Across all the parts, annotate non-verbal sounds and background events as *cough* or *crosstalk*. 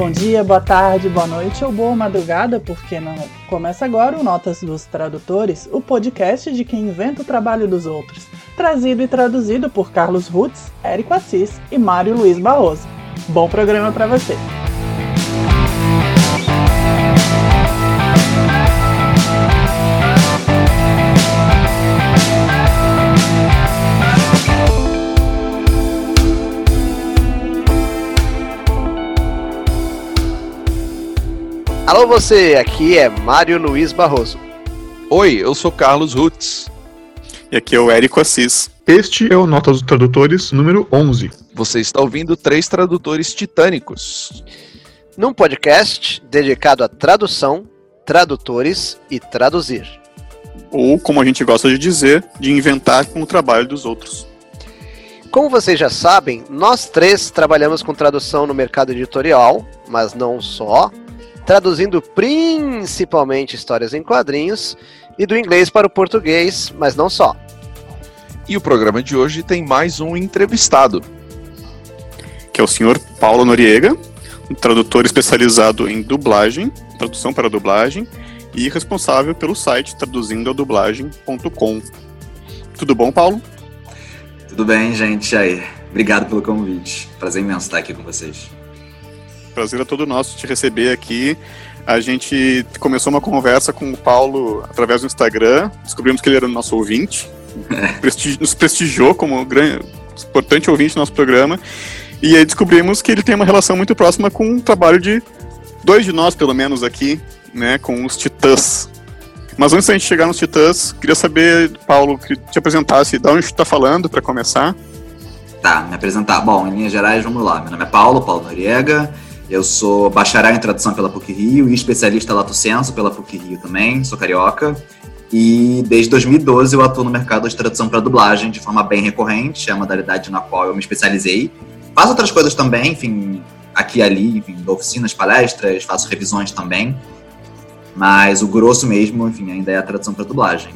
Bom dia, boa tarde, boa noite ou boa madrugada, porque não? Começa agora o Notas dos Tradutores, o podcast de quem inventa o trabalho dos outros. Trazido e traduzido por Carlos Rutz, Érico Assis e Mário Luiz Barroso. Bom programa para você! Alô você, aqui é Mário Luiz Barroso. Oi, eu sou Carlos Rutz. E aqui é o Érico Assis. Este é o Notas dos Tradutores número 11. Você está ouvindo três tradutores titânicos. Num podcast dedicado à tradução, tradutores e traduzir. Ou, como a gente gosta de dizer, de inventar com o trabalho dos outros. Como vocês já sabem, nós três trabalhamos com tradução no mercado editorial, mas não só, traduzindo principalmente histórias em quadrinhos e do inglês para o português, mas não só. E o programa de hoje tem mais um entrevistado, que é o senhor Paulo Noriega, um tradutor especializado em dublagem, tradução para dublagem, e responsável pelo site traduzindoadublagem.com. Tudo bom, Paulo? Tudo bem, gente. E aí? Obrigado pelo convite. Prazer imenso estar aqui com vocês prazer é todo nosso te receber aqui. A gente começou uma conversa com o Paulo através do Instagram, descobrimos que ele era o nosso ouvinte, *laughs* é. nos prestigiou como grande, importante ouvinte do nosso programa, e aí descobrimos que ele tem uma relação muito próxima com o trabalho de dois de nós, pelo menos aqui, né, com os Titãs. Mas antes da gente chegar nos Titãs, queria saber, Paulo, que te apresentasse, de onde tu está falando, para começar. Tá, me apresentar. Bom, em linhas gerais, vamos lá. Meu nome é Paulo, Paulo Noriega. Eu sou bacharel em tradução pela PUC Rio e especialista lato senso pela PUC Rio também, sou carioca. E desde 2012 eu atuo no mercado de tradução para dublagem de forma bem recorrente, é a modalidade na qual eu me especializei. Faço outras coisas também, enfim, aqui e ali, enfim, oficinas, palestras, faço revisões também. Mas o grosso mesmo, enfim, ainda é a tradução para dublagem.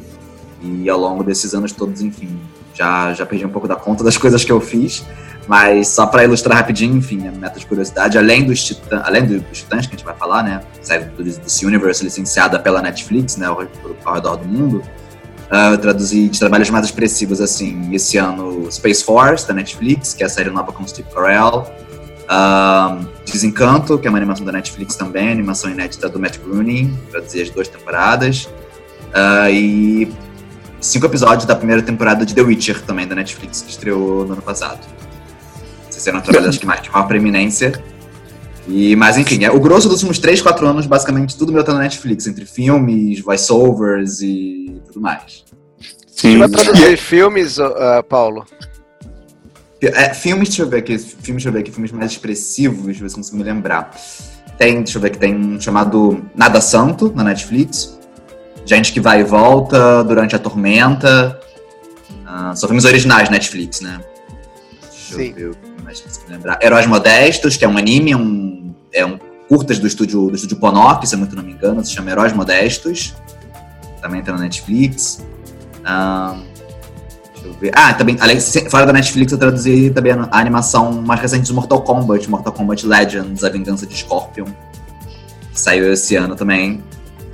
E ao longo desses anos todos, enfim, já, já perdi um pouco da conta das *laughs* coisas que eu fiz. Mas só para ilustrar rapidinho, enfim, a meta de curiosidade, além dos, titã, além dos titãs que a gente vai falar, né? Série do DC Universe licenciada pela Netflix, né? Ao, ao redor do mundo. Uh, eu traduzi de trabalhos mais expressivos, assim, esse ano Space Force, da Netflix, que é a série nova com Steve Carell. Uh, Desencanto, que é uma animação da Netflix também, animação inédita do Matt Groening, traduzi as duas temporadas. Uh, e cinco episódios da primeira temporada de The Witcher, também, da Netflix, que estreou no ano passado. Eram trabalhos acho que mais de maior preeminência. E, mas enfim, é, o grosso dos últimos 3, 4 anos, basicamente, tudo meu tá na Netflix, entre filmes, voiceovers e tudo mais. Sim. Você vai traduzir filmes, uh, Paulo? É, filmes, deixa eu ver aqui, filmes, deixa eu ver aqui, filmes mais expressivos, deixa eu ver se consigo me lembrar. Tem, deixa eu ver que tem um chamado Nada Santo na Netflix. Gente que vai e volta durante a tormenta. Uh, são filmes originais Netflix, né? Deixa Sim. eu ver mas se lembrar. Heróis Modestos, que é um anime, um, é um curtas do estúdio, do estúdio Ponok, se eu muito não me engano, se chama Heróis Modestos. Também tá na Netflix. Um, deixa eu ver. Ah, também, além, fora da Netflix, eu traduzi também a, animação mais recente do Mortal Kombat, Mortal Kombat Legends, A Vingança de Scorpion. Saiu esse ano também.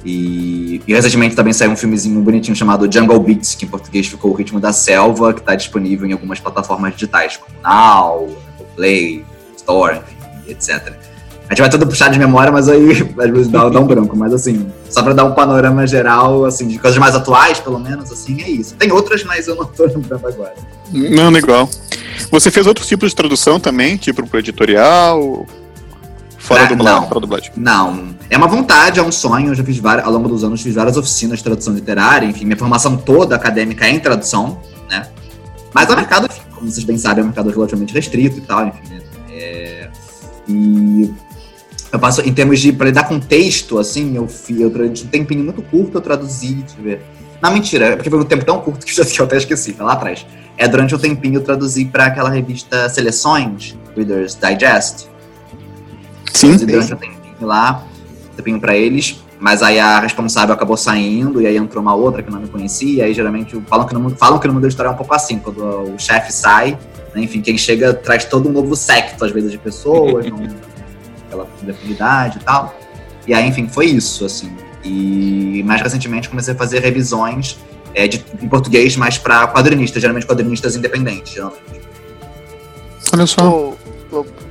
E, e, recentemente também saiu um filmezinho bonitinho chamado Jungle Beats, que em português ficou O Ritmo da Selva, que está disponível em algumas plataformas digitais, como Now, Play, Store, etc. A gente vai tudo puxar de memória, mas aí *laughs* às vezes dá, dá um branco. Mas assim, só para dar um panorama geral, assim, de coisas mais atuais, pelo menos, assim, é isso. Tem outras, mas eu não estou *laughs* lembrando agora. Não, legal. Você fez outros tipos de tradução também, tipo pro editorial, Fora não, fora dublagem. Não. É uma vontade, é um sonho. Eu já fiz várias, ao longo dos anos, fiz várias oficinas de tradução literária. Enfim, minha formação toda acadêmica é em tradução, né? Mas o mercado, enfim, como vocês bem sabem, é um mercado relativamente restrito e tal, enfim. Né? É, e eu passo, em termos de, para lidar com texto, assim, eu, eu, um tempinho muito curto, eu traduzi, deixa eu ver. Não, mentira, é porque foi um tempo tão curto *laughs* que eu até esqueci, tá lá atrás. É, durante um tempinho eu traduzi para aquela revista Seleções, Reader's Digest, Sim. Durante um tempinho lá, um tempinho pra eles. Mas aí a responsável acabou saindo, e aí entrou uma outra que eu não me conhecia, e aí geralmente falam que no mundo, falam que no mundo da história é um pouco assim, quando o chefe sai, né, enfim, quem chega traz todo um novo secto, às vezes, de pessoas, *laughs* não, aquela indefinidade e tal. E aí, enfim, foi isso, assim. E mais recentemente comecei a fazer revisões é, de, em português mais para quadrinistas, geralmente quadrinistas independentes. Geralmente. Olha só.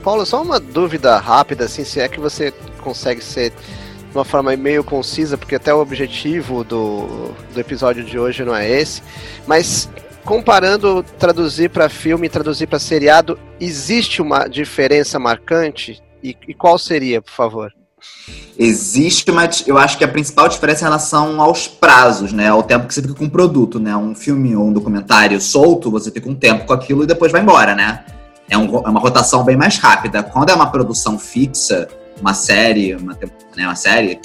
Paulo, só uma dúvida rápida, assim, se é que você consegue ser de uma forma meio concisa, porque até o objetivo do, do episódio de hoje não é esse, mas comparando traduzir para filme e traduzir para seriado, existe uma diferença marcante? E, e qual seria, por favor? Existe, mas eu acho que a principal diferença é em relação aos prazos, né? Ao tempo que você fica com o produto, né? Um filme ou um documentário solto, você fica um tempo com aquilo e depois vai embora, né? É, um, é uma rotação bem mais rápida. Quando é uma produção fixa, uma série, uma, né, uma série,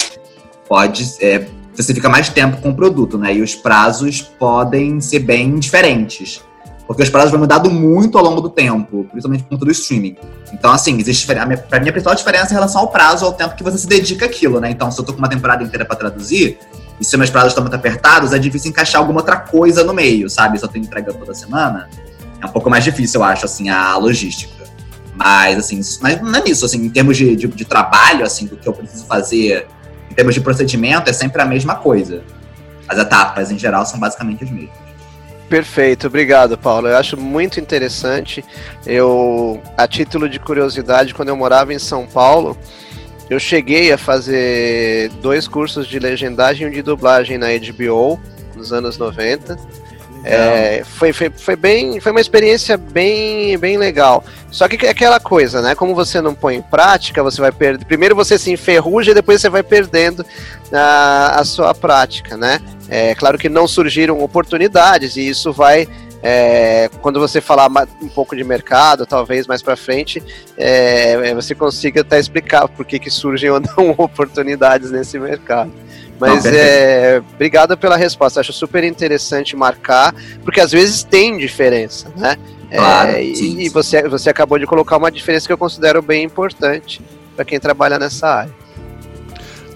pode. É, você fica mais tempo com o produto, né? E os prazos podem ser bem diferentes. Porque os prazos vão mudando muito ao longo do tempo, principalmente por conta do streaming. Então, assim, existe. Pra mim, a principal diferença é em relação ao prazo, ao tempo que você se dedica àquilo, né? Então, se eu tô com uma temporada inteira para traduzir, e se meus prazos estão muito apertados, é difícil encaixar alguma outra coisa no meio, sabe? Se eu tenho entrega toda semana, é um pouco mais difícil, eu acho, assim, a logística. Mas, assim, mas não é nisso, assim, em termos de, de, de trabalho, assim, do que eu preciso fazer, em termos de procedimento, é sempre a mesma coisa. As etapas, em geral, são basicamente as mesmas. Perfeito, obrigado, Paulo. Eu acho muito interessante. Eu, a título de curiosidade, quando eu morava em São Paulo, eu cheguei a fazer dois cursos de legendagem e um de dublagem na HBO nos anos 90. É, foi, foi, foi, bem, foi uma experiência bem, bem legal. Só que é aquela coisa, né? Como você não põe em prática, você vai perder. Primeiro você se enferruja e depois você vai perdendo a, a sua prática, né? É claro que não surgiram oportunidades e isso vai é, quando você falar um pouco de mercado, talvez mais para frente, é, você consiga até explicar por que, que surgem ou não *laughs* oportunidades nesse mercado. Mas não, é, obrigado pela resposta. Acho super interessante marcar, porque às vezes tem diferença, né? Claro, é, e, você, você acabou de colocar uma diferença que eu considero bem importante para quem trabalha nessa área.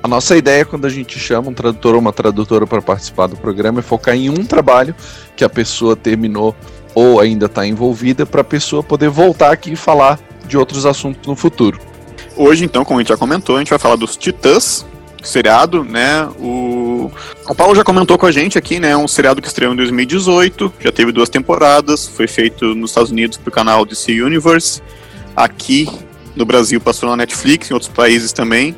A nossa ideia quando a gente chama um tradutor ou uma tradutora para participar do programa é focar em um trabalho que a pessoa terminou ou ainda está envolvida para a pessoa poder voltar aqui e falar de outros assuntos no futuro. Hoje, então, como a gente já comentou, a gente vai falar dos Titãs, seriado, né? O... o Paulo já comentou com a gente aqui, né? Um seriado que estreou em 2018, já teve duas temporadas, foi feito nos Estados Unidos pro canal DC Universe. Aqui no Brasil passou na Netflix, em outros países também.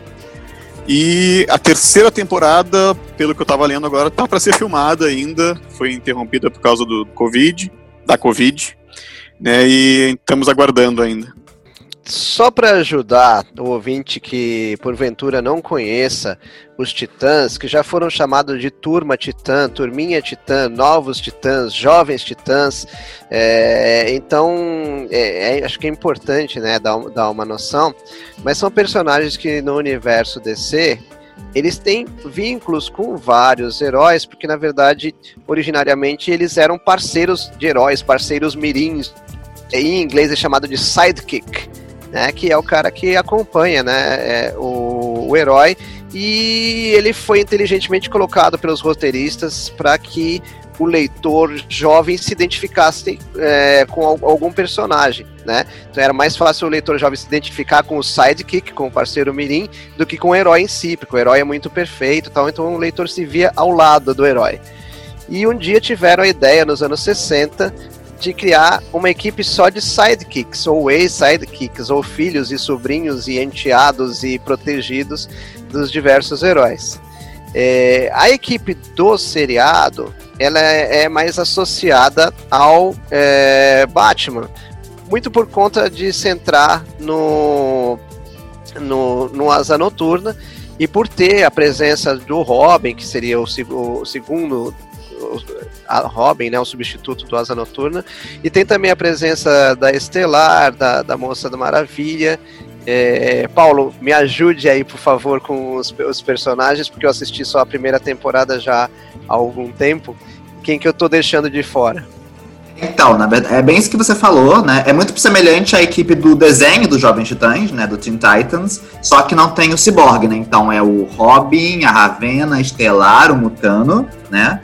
E a terceira temporada, pelo que eu tava lendo agora, tá para ser filmada ainda, foi interrompida por causa do Covid, da Covid, né? E estamos aguardando ainda. Só para ajudar o ouvinte que porventura não conheça os Titãs, que já foram chamados de Turma Titã, Turminha Titã, Novos Titãs, Jovens Titãs, é, então é, é, acho que é importante né, dar, dar uma noção, mas são personagens que no universo DC eles têm vínculos com vários heróis, porque na verdade, originariamente, eles eram parceiros de heróis, parceiros mirins. Em inglês é chamado de sidekick né, que é o cara que acompanha né, é, o, o herói e ele foi inteligentemente colocado pelos roteiristas para que o leitor jovem se identificasse é, com algum personagem, né? Então era mais fácil o leitor jovem se identificar com o sidekick, com o parceiro mirim, do que com o herói em si, porque o herói é muito perfeito, tal. Então o leitor se via ao lado do herói. E um dia tiveram a ideia nos anos 60 de criar uma equipe só de sidekicks, ou ex-sidekicks, ou filhos e sobrinhos e enteados e protegidos dos diversos heróis. É, a equipe do seriado ela é, é mais associada ao é, Batman, muito por conta de centrar no, no, no Asa Noturna e por ter a presença do Robin, que seria o, o segundo Robin, né, o substituto do Asa Noturna, e tem também a presença da Estelar, da, da Moça da Maravilha. É, Paulo, me ajude aí, por favor, com os, os, personagens, porque eu assisti só a primeira temporada já há algum tempo. Quem que eu tô deixando de fora? Então, verdade, é bem isso que você falou, né? É muito semelhante à equipe do desenho dos Jovens Titãs, né? Do Teen Titans, só que não tem o Cyborg, né? Então é o Robin, a Ravena, a Estelar, o Mutano, né?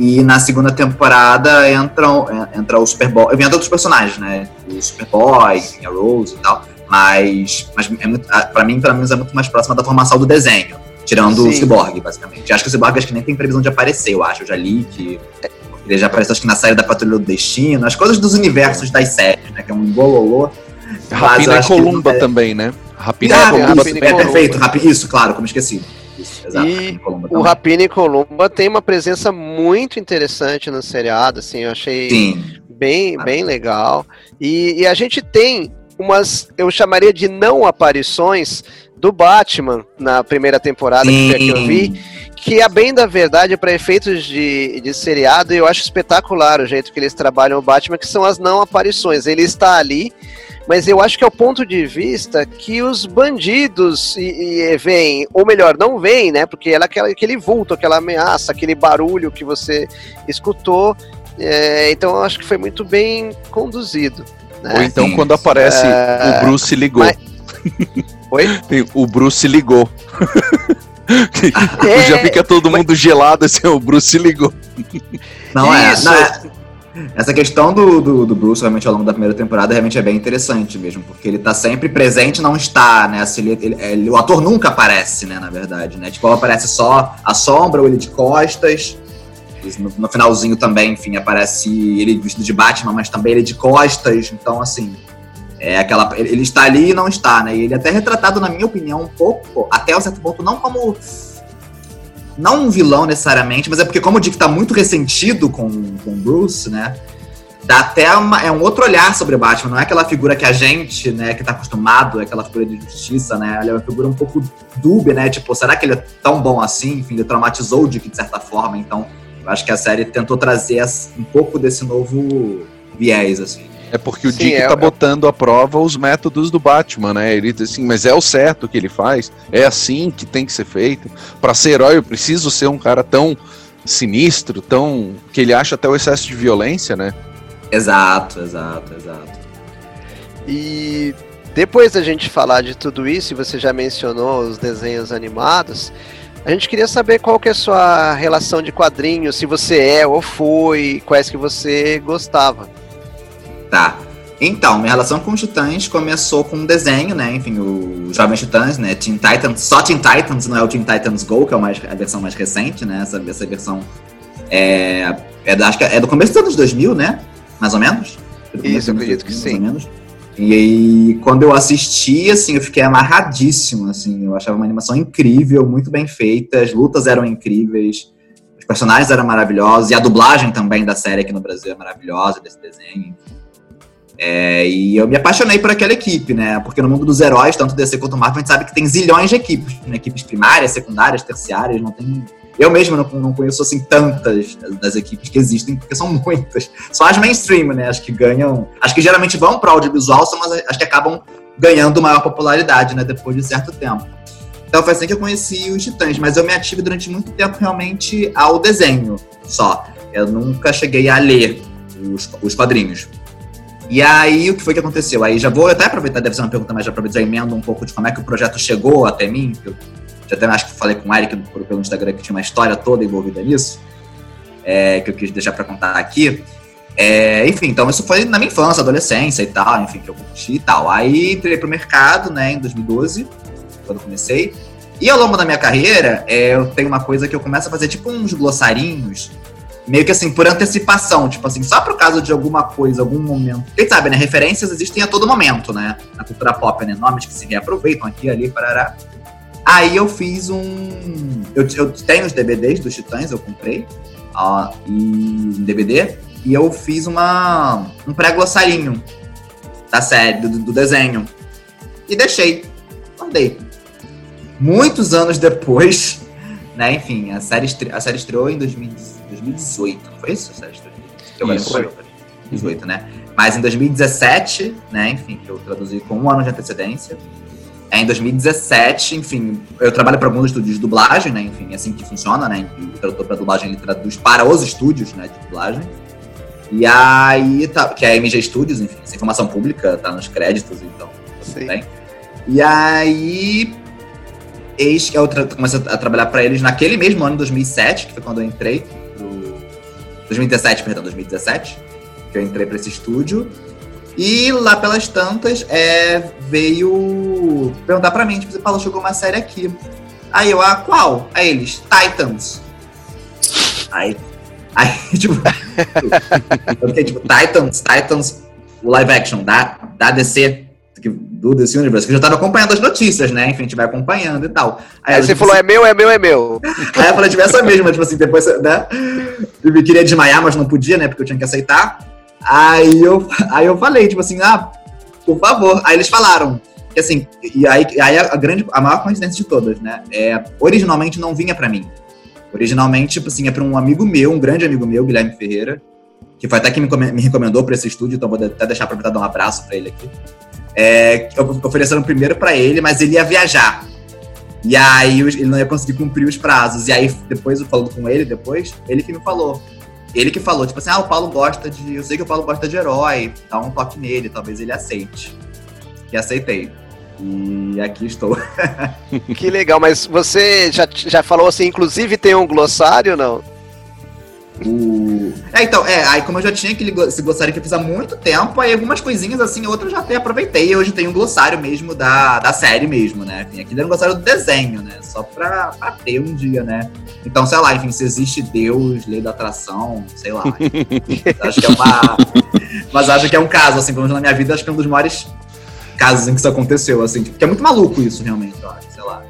E na segunda temporada entram, entra o Superboy. Vem outros personagens, né? O Superboy, a Rose e tal. Mas, mas é muito, pra mim, pelo menos, é muito mais próxima da formação do desenho. Tirando Sim. o Cyborg, basicamente. Acho que o Cyborg acho que nem tem previsão de aparecer, eu acho. Eu já li que ele já apareceu acho que na série da Patrulha do Destino, as coisas dos universos das séries, né? Que é um bololô. Rapina e Columba também, né? Rapina ah, e Columba. Isso, é perfeito, Rapi, isso, claro, como esqueci. Exato, e o Rapina e Columba tem uma presença muito interessante no seriado, assim, eu achei Sim. bem, bem legal. E, e a gente tem umas, eu chamaria de não aparições do Batman na primeira temporada Sim. que eu vi, que a bem da verdade, para efeitos de, de seriado, eu acho espetacular o jeito que eles trabalham o Batman, que são as não aparições. Ele está ali, mas eu acho que é o ponto de vista que os bandidos e, e veem, ou melhor, não veem, né? Porque ela aquela, aquele vulto, aquela ameaça, aquele barulho que você escutou. É, então eu acho que foi muito bem conduzido. Né? Ou então quando aparece é... o Bruce ligou. Mas... *laughs* Oi? o Bruce ligou. *laughs* é... Já fica todo mundo gelado assim, o Bruce ligou. Não é, não é. Essa questão do, do, do, Bruce, realmente, ao longo da primeira temporada, realmente é bem interessante mesmo, porque ele tá sempre presente não está, né? Assim, ele, ele, ele, o ator nunca aparece, né, na verdade, né? Tipo, aparece só a sombra ou ele de costas. No, no, finalzinho também, enfim, aparece ele vestido de Batman, mas também ele de costas. Então, assim, é aquela. Ele está ali e não está, né? E ele é até retratado, na minha opinião, um pouco, até um certo ponto, não como. Não um vilão necessariamente, mas é porque, como o Dick está muito ressentido com, com Bruce, né? Dá até uma, é um outro olhar sobre Batman, não é aquela figura que a gente, né, que tá acostumado, é aquela figura de justiça, né? Ele é uma figura um pouco dúbia, né? Tipo, será que ele é tão bom assim? Enfim, ele traumatizou o Dick de certa forma, então eu acho que a série tentou trazer um pouco desse novo viés, assim. É porque o Sim, Dick é, tá é... botando à prova os métodos do Batman, né? Ele diz assim, mas é o certo que ele faz, é assim que tem que ser feito. Para ser herói, eu preciso ser um cara tão sinistro, tão. que ele acha até o excesso de violência, né? Exato, exato, exato. E depois da gente falar de tudo isso, e você já mencionou os desenhos animados, a gente queria saber qual que é a sua relação de quadrinhos, se você é ou foi, quais que você gostava. Tá. Então, minha relação com os Titãs começou com um desenho, né? Enfim, o Jovens Titãs, né? Teen Titans, só Teen Titans, não é o Teen Titans Go, que é mais, a versão mais recente, né? Essa, essa versão é, é, acho que é do começo dos anos 2000, né? Mais ou menos? Isso, eu acredito que sim. E aí, quando eu assisti, assim, eu fiquei amarradíssimo, assim. Eu achava uma animação incrível, muito bem feita, as lutas eram incríveis, os personagens eram maravilhosos, e a dublagem também da série aqui no Brasil é maravilhosa, desse desenho, enfim. É, e eu me apaixonei por aquela equipe, né? Porque no mundo dos heróis, tanto DC quanto Marvel, a gente sabe que tem zilhões de equipes, né? equipes primárias, secundárias, terciárias, não tem. Eu mesmo não, não conheço assim tantas das equipes que existem, porque são *laughs* muitas. Só as mainstream, né? As que ganham. As que geralmente vão para audiovisual são as, as que acabam ganhando maior popularidade, né? Depois de certo tempo. Então foi assim que eu conheci os Titãs, mas eu me ative durante muito tempo realmente ao desenho só. Eu nunca cheguei a ler os, os quadrinhos. E aí, o que foi que aconteceu? Aí já vou até aproveitar, deve ser uma pergunta, mas já aproveitar emenda um pouco de como é que o projeto chegou até mim, eu já até acho que falei com o Eric pelo Instagram que tinha uma história toda envolvida nisso, é, que eu quis deixar para contar aqui. É, enfim, então isso foi na minha infância, adolescência e tal, enfim, que eu curti e tal. Aí entrei pro mercado, né, em 2012, quando comecei. E ao longo da minha carreira, é, eu tenho uma coisa que eu começo a fazer tipo uns glossarinhos meio que assim, por antecipação, tipo assim, só por causa de alguma coisa, algum momento. Quem sabe, né? Referências existem a todo momento, né? Na cultura pop, né? Nomes que se reaproveitam aqui, ali, parará. Aí eu fiz um. Eu, eu tenho os DVDs dos Titãs, eu comprei, ó, e DVD, e eu fiz uma um pré-glossarinho da série, do, do desenho. E deixei. Guardei. Muitos anos depois, *laughs* né? Enfim, a série, a série estreou em 2018. 2018, não foi isso, Sérgio? Eu isso. 2018, né? Mas em 2017, né, enfim, que eu traduzi com um ano de antecedência. É, em 2017, enfim, eu trabalho para alguns estúdios de dublagem, né? Enfim, é assim que funciona, né? O tradutor para dublagem ele traduz para os estúdios, né, de dublagem. E aí, tá, que é a MG Studios, enfim, essa informação pública tá nos créditos, então, Sim. Bem. E aí, eis que eu comecei a trabalhar para eles naquele mesmo ano, 2007, que foi quando eu entrei. 2017, perdão, 2017, que eu entrei para esse estúdio. E lá pelas tantas, é, veio perguntar pra mim, tipo, Paulo, chegou uma série aqui. Aí eu, ah, qual? Aí eles, Titans. Aí, aí *laughs* tipo, *laughs* eu fiquei tipo, Titans, Titans, o live action da, da DC, do DC Universe, que eu já tava acompanhando as notícias, né? Enfim, a gente vai acompanhando e tal. Aí, aí você falou, assim, é meu, é meu, é meu. *laughs* Aí eu falei, tipo, essa mesma, tipo assim, depois, né? Eu queria desmaiar, mas não podia, né? Porque eu tinha que aceitar. Aí eu, aí eu falei, tipo assim, ah, por favor. Aí eles falaram, que assim, e aí, aí a grande, a maior coincidência de todas, né? É, originalmente não vinha para mim. Originalmente, tipo assim, é pra um amigo meu, um grande amigo meu, Guilherme Ferreira, que foi até que me, me recomendou para esse estúdio, então vou até deixar pra dar um abraço para ele aqui. É, ofereceram primeiro para ele, mas ele ia viajar. E aí ele não ia conseguir cumprir os prazos. E aí, depois, falando com ele, depois, ele que me falou. Ele que falou, tipo assim, ah, o Paulo gosta de. Eu sei que o Paulo gosta de herói, dá um toque nele, talvez ele aceite. E aceitei. E aqui estou. *laughs* que legal, mas você já, já falou assim, inclusive tem um glossário, não? O... É, então, é, aí como eu já tinha aquele, esse glossário que eu fiz há muito tempo, aí algumas coisinhas assim, outras já até aproveitei. Hoje tem um glossário mesmo da, da série mesmo, né? Enfim, aqui era um glossário do desenho, né? Só pra, pra ter um dia, né? Então, sei lá, enfim, se existe Deus, lei da atração, sei lá. *laughs* acho que é uma. Mas acho que é um caso, assim, pelo menos na minha vida, acho que é um dos maiores casos em que isso aconteceu, assim, porque é muito maluco isso, realmente, eu acho, sei lá.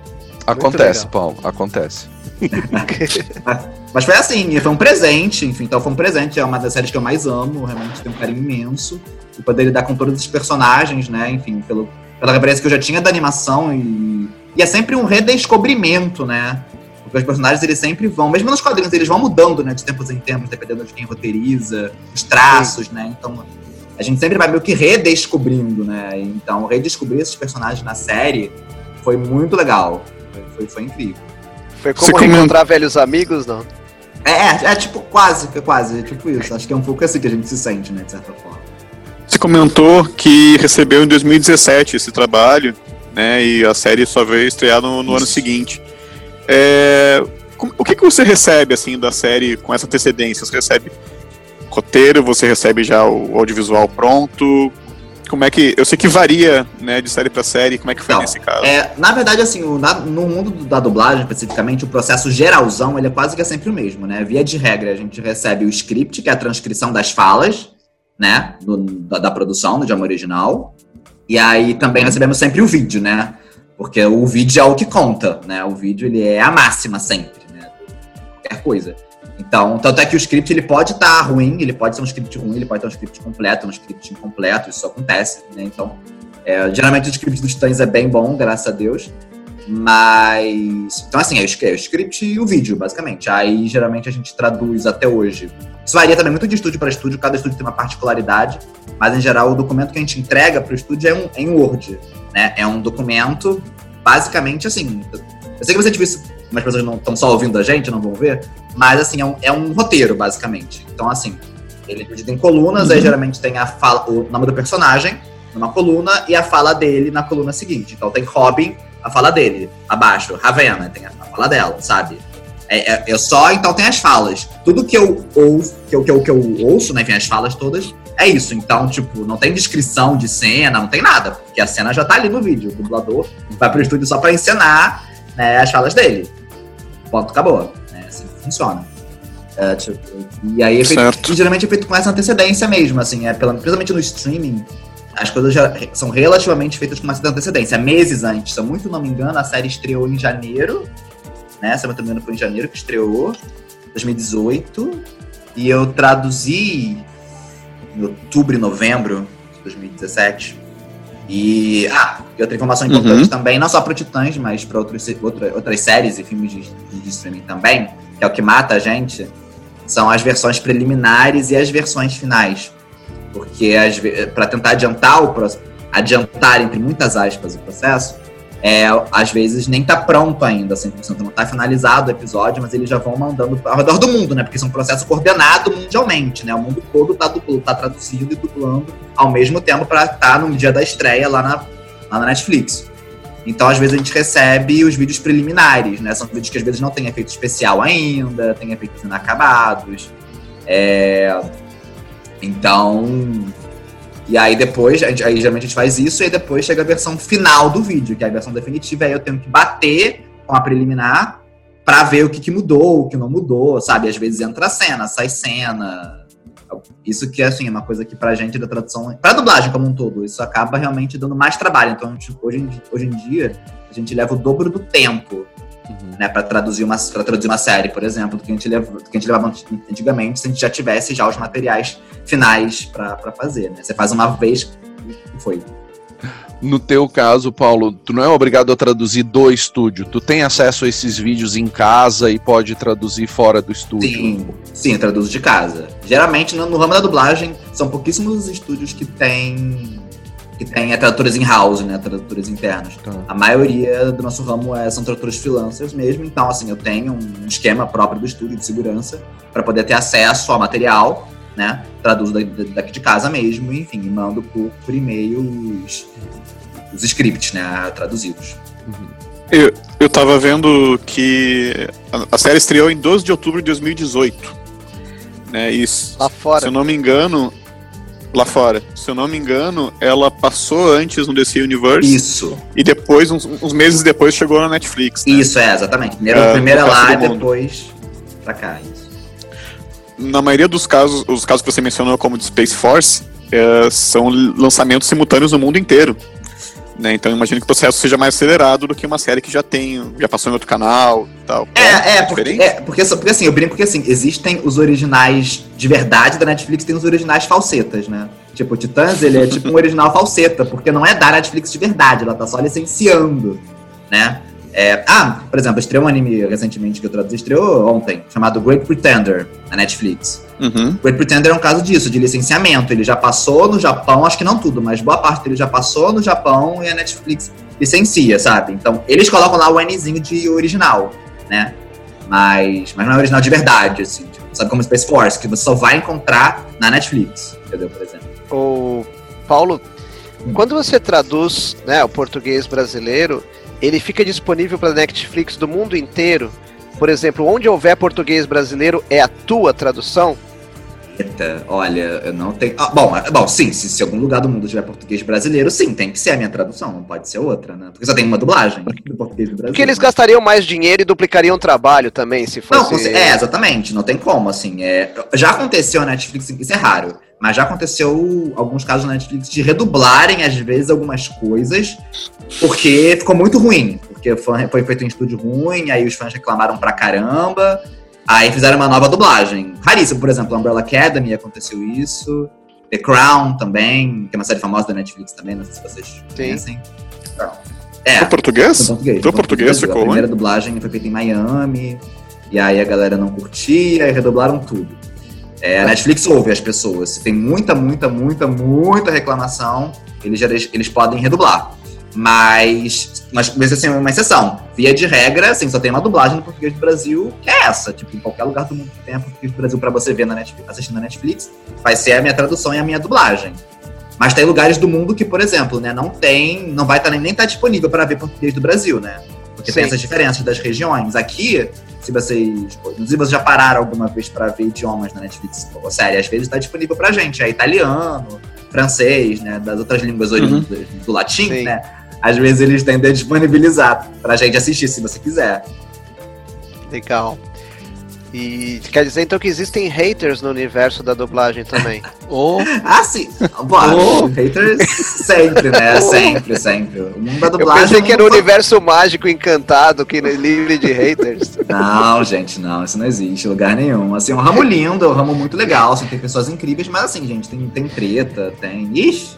Acontece, Paulo, acontece. *laughs* Mas foi assim, foi um presente, enfim, então foi um presente, é uma das séries que eu mais amo, realmente tenho um carinho imenso. E poder lidar com todos os personagens, né, enfim, pelo, pela referência que eu já tinha da animação e, e é sempre um redescobrimento, né, porque os personagens eles sempre vão, mesmo nos quadrinhos, eles vão mudando, né, de tempos em tempos, dependendo de quem roteiriza, os traços, Sim. né, então a gente sempre vai meio que redescobrindo, né, então redescobrir esses personagens na série foi muito legal, foi, foi, foi incrível. Foi como Você reencontrar velhos amigos, não? É, é, é, tipo, quase, quase, é tipo isso. Acho que é um pouco assim que a gente se sente, né, de certa forma. Você comentou que recebeu em 2017 esse trabalho, né, e a série só veio estrear no, no ano seguinte. É, o que, que você recebe, assim, da série com essa antecedência? Você recebe roteiro, você recebe já o audiovisual pronto? Como é que. Eu sei que varia, né, de série para série, como é que foi Não, nesse caso? É, na verdade, assim, o, na, no mundo da dublagem, especificamente, o processo geralzão, ele é quase que é sempre o mesmo, né? Via de regra, a gente recebe o script, que é a transcrição das falas, né, do, da, da, produção, do idioma original. E aí também recebemos sempre o vídeo, né? Porque o vídeo é o que conta, né? O vídeo, ele é a máxima sempre, né? Qualquer coisa. Então, tanto é que o script ele pode estar tá ruim, ele pode ser um script ruim, ele pode ter um script completo, um script incompleto, isso acontece, né? Então, é, geralmente o script dos Titãs é bem bom, graças a Deus. Mas. Então, assim, é o, é o script e o vídeo, basicamente. Aí, geralmente, a gente traduz até hoje. Isso varia também muito de estúdio para estúdio, cada estúdio tem uma particularidade, mas, em geral, o documento que a gente entrega para o estúdio é, um, é em Word. Né? É um documento, basicamente, assim. Eu sei que você difícil umas pessoas não estão só ouvindo a gente, não vão ver, mas assim, é um, é um roteiro, basicamente. Então, assim, ele é dividido em colunas, uhum. aí geralmente tem a fala, o nome do personagem numa coluna e a fala dele na coluna seguinte. Então tem Robin, a fala dele, abaixo, Ravenna, tem a fala dela, sabe? É, é, é, só, então tem as falas. Tudo que eu ouço, que eu, que eu, que eu ouço, né, enfim, as falas todas, é isso. Então, tipo, não tem descrição de cena, não tem nada, porque a cena já tá ali no vídeo. O dublador vai pro estúdio só pra encenar né, as falas dele. Ponto, acabou. É funciona. É, tipo, e aí é feito, e geralmente é feito com essa antecedência mesmo, assim, é, pela, principalmente no streaming, as coisas já são relativamente feitas com uma certa antecedência, meses antes. Se eu muito não me engano, a série estreou em janeiro, né? Se eu não me engano, foi em janeiro que estreou, 2018. E eu traduzi em outubro e novembro de 2017. E, ah, e outra informação importante uhum. também, não só para Titãs, mas para outra, outras séries e filmes de, de, streaming também, é o que mata a gente, são as versões preliminares e as versões finais. Porque para tentar adiantar o adiantar entre muitas aspas o processo, é, às vezes nem tá pronto ainda 100%, não tá finalizado o episódio, mas eles já vão mandando ao redor do mundo, né? Porque isso é um processo coordenado mundialmente, né? O mundo todo tá, duplo, tá traduzindo e dublando ao mesmo tempo para estar tá no dia da estreia lá na, lá na Netflix. Então, às vezes, a gente recebe os vídeos preliminares, né? São vídeos que às vezes não tem efeito especial ainda, tem efeitos inacabados. É... Então. E aí depois, gente, aí geralmente a gente faz isso, e depois chega a versão final do vídeo, que é a versão definitiva, aí eu tenho que bater com a preliminar pra ver o que, que mudou, o que não mudou, sabe? Às vezes entra cena, sai cena. Isso que, assim, é uma coisa que pra gente da tradução, pra dublagem como um todo, isso acaba realmente dando mais trabalho. Então, tipo, hoje, em, hoje em dia, a gente leva o dobro do tempo Uhum. né, para traduzir uma para traduzir uma série, por exemplo, do que a gente levava, do que a gente levava antigamente, se a gente já tivesse já os materiais finais para fazer, né? Você faz uma vez e foi. No teu caso, Paulo, tu não é obrigado a traduzir do estúdio. Tu tem acesso a esses vídeos em casa e pode traduzir fora do estúdio. Sim, sim, eu traduzo de casa. Geralmente no, no ramo da dublagem são pouquíssimos os estúdios que têm que tem é, tradutores in-house, né, tradutores internos. Tá. A maioria do nosso ramo é, são tradutores freelancers mesmo, então assim, eu tenho um esquema próprio do estúdio de segurança para poder ter acesso ao material, né? Traduzo da- da- daqui de casa mesmo, enfim, e mando por, por e-mail os, os scripts, né, traduzidos. Eu tava vendo que a, a série estreou em 12 de outubro de 2018. Né, e, Lá fora. se eu não me engano, lá fora, se eu não me engano, ela passou antes no DC Universe Isso, e depois, uns, uns meses depois, chegou na Netflix. né? isso é, exatamente. Primeiro, É, é resto lá e depois pra cá, isso. Na maioria dos casos, os casos que você mencionou como de Space Force, é, são lançamentos simultâneos no mundo inteiro. Né? Então eu imagino que o processo seja mais acelerado do que uma série que já tem, já passou em outro canal e tal. É, é, porque, diferente? é porque, porque assim, eu brinco que assim, existem os originais de verdade da Netflix, tem os originais falsetas, né? Tipo, o Titãs, ele é tipo um *laughs* original falseta, porque não é da Netflix de verdade, ela tá só licenciando, né? É, ah, por exemplo, estreou um anime recentemente que eu traduzi, estreou ontem, chamado Great Pretender, na Netflix. Uhum. Great Pretender é um caso disso, de licenciamento. Ele já passou no Japão, acho que não tudo, mas boa parte dele já passou no Japão e a Netflix licencia, sabe? Então, eles colocam lá o Nzinho de original, né? Mas, mas não é original de verdade, assim. Tipo, sabe como Space Force, que você só vai encontrar na Netflix, entendeu? Por exemplo. O Paulo, quando você traduz né, o português brasileiro, ele fica disponível para Netflix do mundo inteiro. Por exemplo, onde houver português brasileiro é a tua tradução? Eita, olha, eu não tenho. Ah, bom, é- bom, sim, se, se algum lugar do mundo tiver português brasileiro, sim, tem que ser a minha tradução, não pode ser outra, né? Porque só tem uma dublagem do português do Brasil. Porque eles né? gastariam mais dinheiro e duplicariam trabalho também, se Não, fosse. com- é, exatamente, não tem como, assim. É, já aconteceu na Netflix, isso é raro, mas já aconteceu alguns casos na Netflix de redublarem, às vezes, algumas coisas, porque ficou muito ruim. Porque foi, foi feito em estúdio ruim, aí os fãs reclamaram pra caramba, aí fizeram uma nova dublagem. Raríssimo, por exemplo, Umbrella Academy aconteceu isso, The Crown também, que é uma série famosa da Netflix também, não sei se vocês conhecem. Então, É, No português? no português. Do português A ficou primeira ruim? dublagem foi feita em Miami, e aí a galera não curtia e redublaram tudo. É, a Netflix ouve as pessoas. Se tem muita, muita, muita, muita reclamação, eles, já, eles podem redublar. Mas, mas, mas assim, é uma exceção. Via de regra, assim, só tem uma dublagem no português do Brasil, que é essa. Tipo, em qualquer lugar do mundo que tenha português do Brasil pra você ver na Netflix, assistindo na Netflix, vai ser a minha tradução e a minha dublagem. Mas tem lugares do mundo que, por exemplo, né, não tem, não vai estar nem, nem tá disponível para ver português do Brasil, né? Porque tem Sim. essas diferenças das regiões. Aqui, se vocês, inclusive vocês já pararam alguma vez para ver idiomas na Netflix, pô, sério, às vezes está disponível pra gente, é italiano, francês, né, das outras línguas oriundas do latim, Sim. né? Às vezes eles tendem a disponibilizar pra gente assistir, se você quiser. Legal. E quer dizer então que existem haters no universo da dublagem também. *laughs* *laughs* Ou Ah, sim. Oh. haters sempre, né? Sempre, sempre. O mundo da Eu dublagem. pensei é um que era um universo mágico encantado, que é livre de haters. *laughs* Não, gente, não, isso não existe em lugar nenhum. Assim, é um ramo lindo, é um ramo muito legal, assim, tem pessoas incríveis, mas assim, gente, tem, tem treta, tem. Ixi!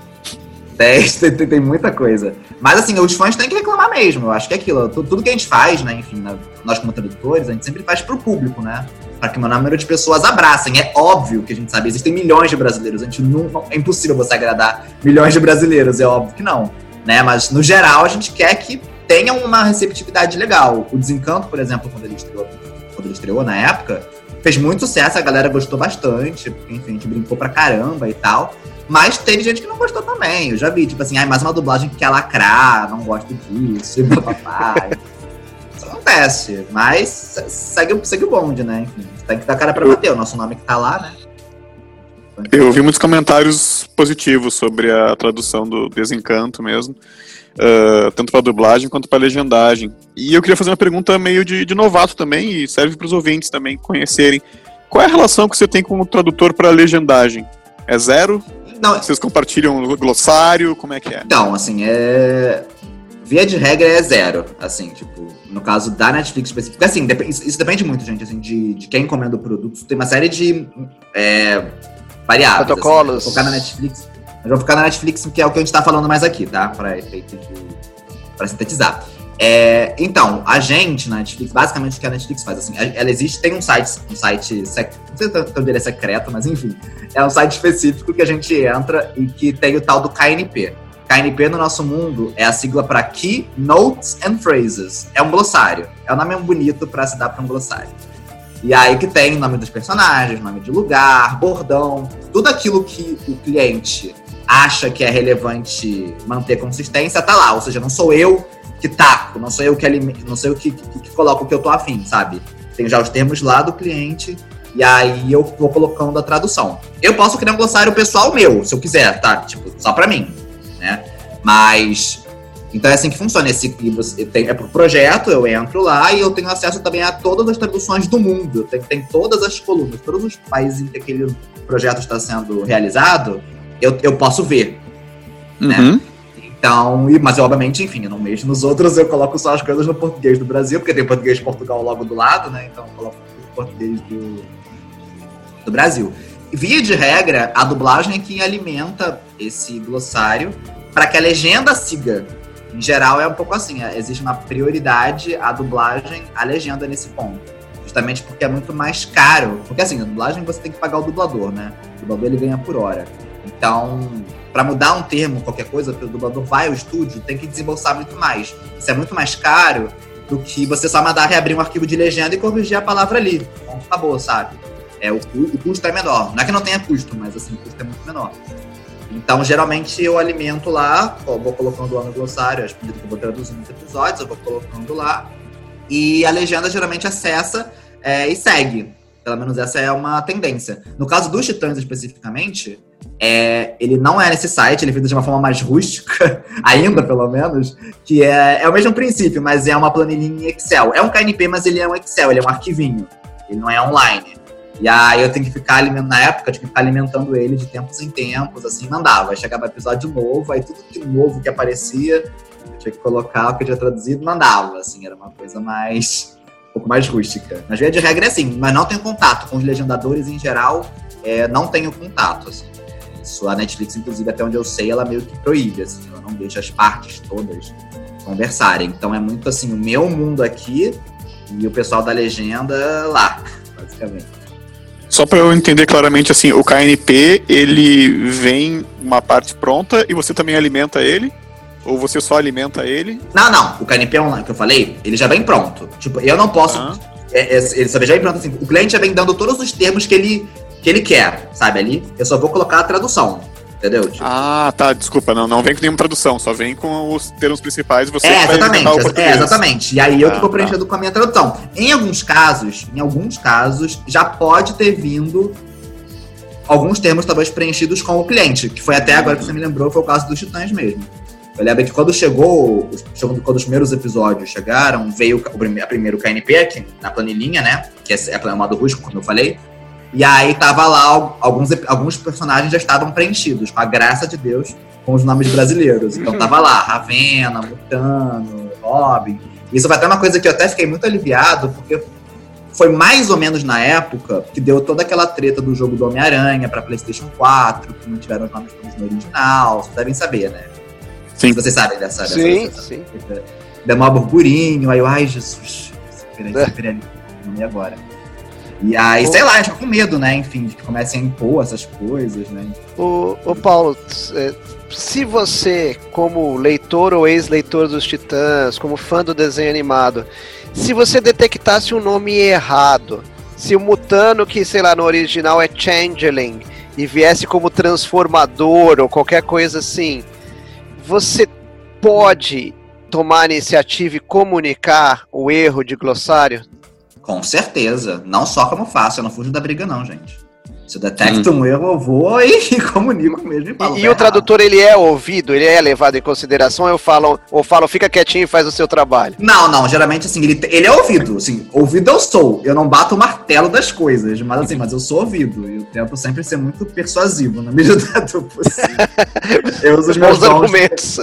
Tem, *laughs* tem, tem muita coisa. Mas assim, os fãs têm que reclamar mesmo. Eu acho que é aquilo. tu- Tudo que a gente faz, né? Enfim, na- nós como tradutores, a gente sempre faz pro público, né? Para que o número de pessoas abracem. É óbvio que a gente sabe, existem milhões de brasileiros. A gente não, é impossível você agradar milhões de brasileiros, é óbvio que não. Né? Mas no geral a gente quer que tenha uma receptividade legal. O Desencanto, por exemplo, quando ele estreou, quando ele estreou na época, fez muito sucesso, a galera gostou bastante, enfim, a gente brincou pra caramba e tal. Mas teve gente que não gostou também. Eu já vi, tipo assim, ai, mais uma dublagem que quer lacrar, não gosto disso, *laughs* e papapá. Isso acontece, mas se- segue, o- segue o bonde, né? Enfim, tem que dar cara pra bater. O nosso nome que tá lá, né? Eu ouvi muitos comentários positivos sobre a tradução do Desencanto mesmo, uh, tanto para dublagem quanto para legendagem. E eu queria fazer uma pergunta meio de, de novato também, e serve para os ouvintes também conhecerem. Qual é a relação que você tem com o tradutor para legendagem? É zero? Não, Vocês compartilham o glossário? Como é que é? Então, assim, é. Via de regra é zero. Assim, tipo, no caso da Netflix específico. Porque, assim, isso, depende muito, gente, assim, de, de quem encomenda o produto. Tem uma série de é, variáveis. Protocolos. Assim, vou focar na Netflix. Mas vou focar na Netflix, que é o que a gente tá falando mais aqui, tá? Pra efeito de. pra sintetizar. É, então, a gente na Netflix, basicamente o que a Netflix faz, assim, ela existe, tem um site, um site, sec, não sei se eu diria secreto, mas enfim, é um site específico que a gente entra e que tem o tal do KNP. KNP no nosso mundo é a sigla para Key Notes and Phrases. É um glossário. É um nome bonito para se dar para um glossário. E aí que tem nome dos personagens, nome de lugar, bordão, tudo aquilo que o cliente acha que é relevante manter consistência, tá lá. Ou seja, não sou eu que taco, não sou eu que alimento, não sou eu que, que, que coloco o que eu tô afim, sabe? Tem já os termos lá do cliente e aí eu vou colocando a tradução. Eu posso criar um glossário pessoal meu, se eu quiser, tá? Tipo, só pra mim, né? Mas então é assim que funciona. Esse você tem, é por projeto, eu entro lá e eu tenho acesso também a todas as traduções do mundo. Tem, tem todas as colunas, todos os países em que aquele projeto está sendo realizado, eu, eu posso ver. Né? Então, e- mas eu, obviamente, enfim, eu não mexo nos outros, eu coloco só as coisas no português do Brasil, porque tem português de Portugal logo do lado, né? Então eu coloco o português do, do Brasil. Via de regra, a dublagem é quem alimenta esse glossário para que a legenda siga. Em geral, é um pouco assim: é- existe uma prioridade à dublagem, à legenda nesse ponto. Justamente porque é muito mais caro. Porque assim, a dublagem você tem que pagar o dublador, né? O dublador ele ganha por hora. Então, para mudar um termo, qualquer coisa, o dublador vai ao estúdio, tem que desembolsar muito mais. Isso é muito mais caro do que você só mandar reabrir um arquivo de legenda e corrigir a palavra ali. Ponto, acabou, sabe? É, o, o custo é menor. Não é que não tenha custo, mas assim, o custo é muito menor. Então, geralmente, eu alimento lá, vou colocando lá no glossário, as medidas que eu vou traduzindo nos episódios, eu vou colocando lá. E a legenda geralmente acessa é, e segue. Pelo menos essa é uma tendência. No caso dos Titãs especificamente, é, ele não é nesse site, ele é de uma forma mais rústica, *laughs* ainda pelo menos, que é, é o mesmo princípio, mas é uma planilhinha em Excel. É um KNP, mas ele é um Excel, ele é um arquivinho. Ele não é online. E aí eu tenho que ficar alimentando, na época, eu tinha que ficar alimentando ele de tempos em tempos, assim, mandava. Chegava episódio novo, aí tudo que novo que aparecia, eu tinha que colocar o que eu tinha traduzido, mandava, assim, era uma coisa mais, um pouco mais rústica. Mas via de regra é assim, mas não tenho contato com os legendadores em geral, é, não tenho contato, assim. Isso a Netflix, inclusive, até onde eu sei, ela meio que proíbe, assim, ela não deixa as partes todas conversarem. Então é muito assim, o meu mundo aqui e o pessoal da legenda lá, *laughs* basicamente. Só para eu entender claramente, assim, o KNP, ele vem uma parte pronta e você também alimenta ele? Ou você só alimenta ele? Não, não, o KNP online que eu falei, ele já vem pronto. Tipo, eu não posso. Ah. é- é- ele só já vem pronto assim. O cliente já vem dando todos os termos que ele, que ele quer, sabe? Ali, eu só vou colocar a tradução. Entendeu? Tipo, Ah, tá, desculpa, não, não vem com nenhuma tradução, só vem com os termos principais e você É, vai exatamente, o é, exatamente. E aí eu Ah, que vou tá. preenchendo com a minha tradução. Em alguns casos, em alguns casos, já pode ter vindo alguns termos talvez preenchidos com o cliente, que foi até agora que você me lembrou, foi o caso dos Titãs mesmo. Eu lembro que quando chegou, quando os primeiros episódios chegaram, veio o prime- a primeiro KNP aqui na planilhinha, né? Que é, é modo rústico, como eu falei. E aí tava lá, al- alguns, alguns personagens já estavam preenchidos, com a graça de Deus, com os nomes brasileiros. Então tava lá, Ravena, Mutano, Robin. Isso foi até uma coisa que eu até fiquei muito aliviado, porque foi mais ou menos na época que deu toda aquela treta do jogo do Homem-Aranha pra PlayStation 4, que não tiveram os nomes todos no original, vocês devem saber, né? Sim. Vocês sabem dessa, dessa, Sim, dessa sim. treta. Deu maior burburinho, aí eu, ai Jesus, peraí, É. e agora? E aí, sei lá, a gente fica com medo, né? Enfim, de que comecem a impor essas coisas, né? O, o Paulo, é, se você, como leitor ou ex-leitor dos Titãs, como fã do desenho animado, se você detectasse um nome errado, se o Mutano, que sei lá no original é Changeling, e viesse como transformador ou qualquer coisa assim, você pode tomar iniciativa e comunicar o erro de glossário? Com certeza. Não só como faço, eu não fujo da briga, não, gente. Se eu detecto Hum. um erro, eu vou *laughs* e, comunico mesmo e falo. E, tá e o tradutor, ele é ouvido, ele é levado em consideração, eu falo, ou falo, fica quietinho e faz o seu trabalho. Não, não, geralmente assim, ele, ele é ouvido, assim, ouvido eu sou, eu não bato o martelo das coisas, mas assim, mas eu sou ouvido, e eu tento sempre ser muito persuasivo, na medida *laughs* do possível. Eu uso os meus dons, argumentos.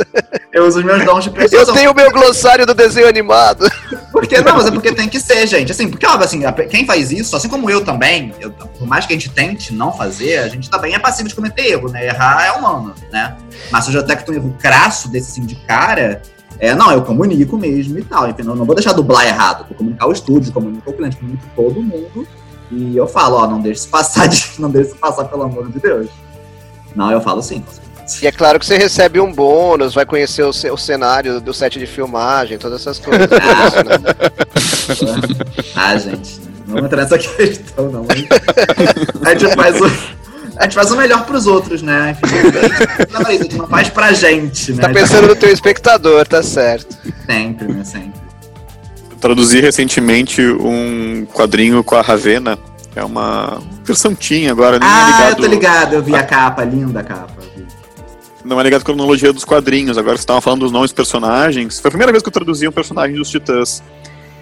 eu uso os meus dons de Eu persuasão. tenho o meu glossário do desenho animado. *laughs* Porque, não, mas é porque tem que ser, gente, assim, porque, óbvio, assim, quem faz isso, assim como eu também, eu- por mais que a gente tente não fazer, a gente também é passivo de cometer erro, né, errar é humano, né, mas se eu já detecto um erro crasso desse, assim, de cara, é, não, eu comunico mesmo e tal. Enfim, eu não vou deixar dublar errado. Vou comunicar o estúdio, comunicar o cliente, comunico todo mundo. E eu falo, ó, não deixe isso passar, de, *laughs* não deixe isso passar, pelo amor de Deus. Não, eu falo sim. com certeza. E é claro que você recebe um bônus, vai conhecer o, o cenário do set de filmagem, todas essas coisas. Isso, né? *laughs* Ah, gente, não vamos entrar nessa questão, não. *laughs* A gente faz o. A gente faz o melhor pros outros, né? Enfim, não, a gente não faz pra gente, né? Tá pensando no teu espectador, tá certo. Sempre, né? Sempre. Traduzi recentemente um quadrinho com a Ravena. É uma versão teen agora, nem é Ah, eu ligado. tô ligado, eu vi a capa, linda a capa. Não é ligado à cronologia dos quadrinhos. Agora você estava falando dos nomes dos personagens. Foi a primeira vez que eu traduzi um personagem dos Titãs.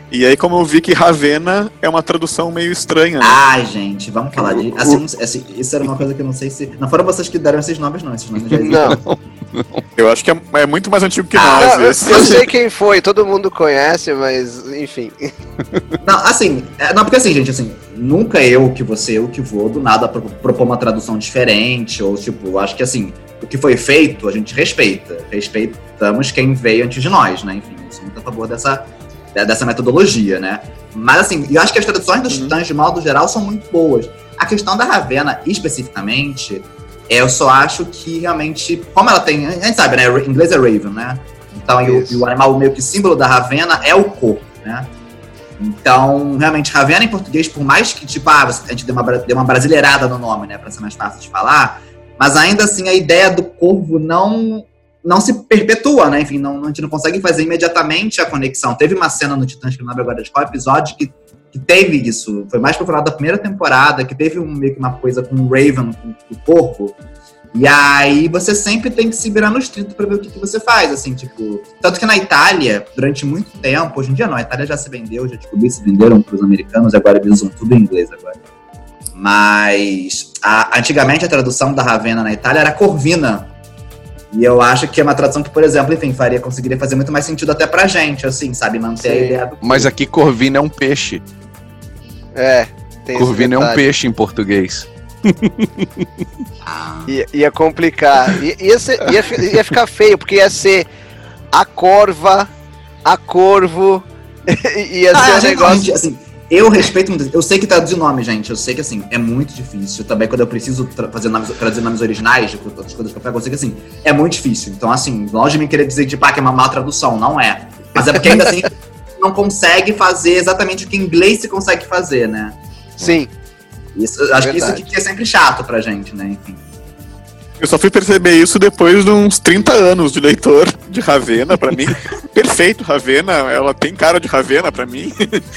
E aí, como eu vi que Ravena é uma tradução meio estranha. né? Ai, gente, vamos falar disso. Assim, assim, isso era uma coisa que eu não sei se. Não foram vocês que deram esses nomes, não. Esses nomes já existem. Não, Eu acho que é, é muito mais antigo que Ah, nós. não, eu, esse. eu sei quem foi, todo mundo conhece, mas enfim. Não, assim, é, não, porque assim, gente, assim, nunca eu que você, eu que vou, do nada pro- propor uma tradução diferente, ou tipo, acho que assim, o que foi feito, a gente respeita. Respeitamos quem veio antes de nós, né? Enfim, eu sou muito a favor dessa, de- dessa metodologia, né? Mas assim, eu acho que as traduções dos Uhum. titãs, de modo geral, são muito boas. A questão da Ravena, especificamente, eu só acho que realmente, como ela tem, a gente sabe, né? Em inglês é Raven, né? Então, e o, e o animal meio que símbolo da Ravena é o corpo, né? Então, realmente, Ravena em português, por mais que, tipo, ah, a gente deu uma, deu uma brasileirada no nome, né, pra ser mais fácil de falar, mas ainda assim a ideia do corvo não não se perpetua, né? Enfim, não, a gente não consegue fazer imediatamente a conexão. Teve uma cena no Titãs, que não lembro agora de qual episódio, que, que teve isso. Foi mais pro final da primeira temporada, que teve um, meio que uma coisa com o Raven, com o corvo. E aí você sempre tem que se virar nos 30 pra ver o que, que você faz, assim, tipo. Tanto que na Itália, durante muito tempo, hoje em dia não, a Itália já se vendeu, já descobri, se venderam pros americanos, e agora eles usam tudo em inglês agora. Mas a- antigamente a tradução da Ravena na Itália era Corvina. E eu acho que é uma tradução que, por exemplo, enfim, faria, conseguiria fazer muito mais sentido até pra gente, assim, sabe? Manter a Sim. ideia do. Mas aqui Corvina é um peixe. É, tem esse Corvina é um peixe em português. Ah, Ia, ia complicar. Ia, ia, ser- ia ia ficar feio, porque ia ser a corva, a corvo, *laughs* ia ser Ah, um gente, negócio. gente, assim, eu respeito muito. Eu sei que traduzir nome, gente. Eu sei que assim, é muito difícil. Também quando eu preciso tra- fazer nomes, traduzir nomes originais de outras coisas que eu pego, eu sei que assim, é muito difícil. Então, assim, longe de mim querer dizer tipo, ah, que é uma má tradução. Não é. Mas é porque ainda assim *laughs* não consegue fazer exatamente o que em inglês se consegue fazer, né? Sim, Isso, acho que Verdade. isso que é sempre chato pra gente, né? Enfim. Eu só fui perceber isso depois de uns 30 anos de leitor de Ravena, pra mim. *laughs* Perfeito, Ravena, ela tem cara de Ravena pra mim.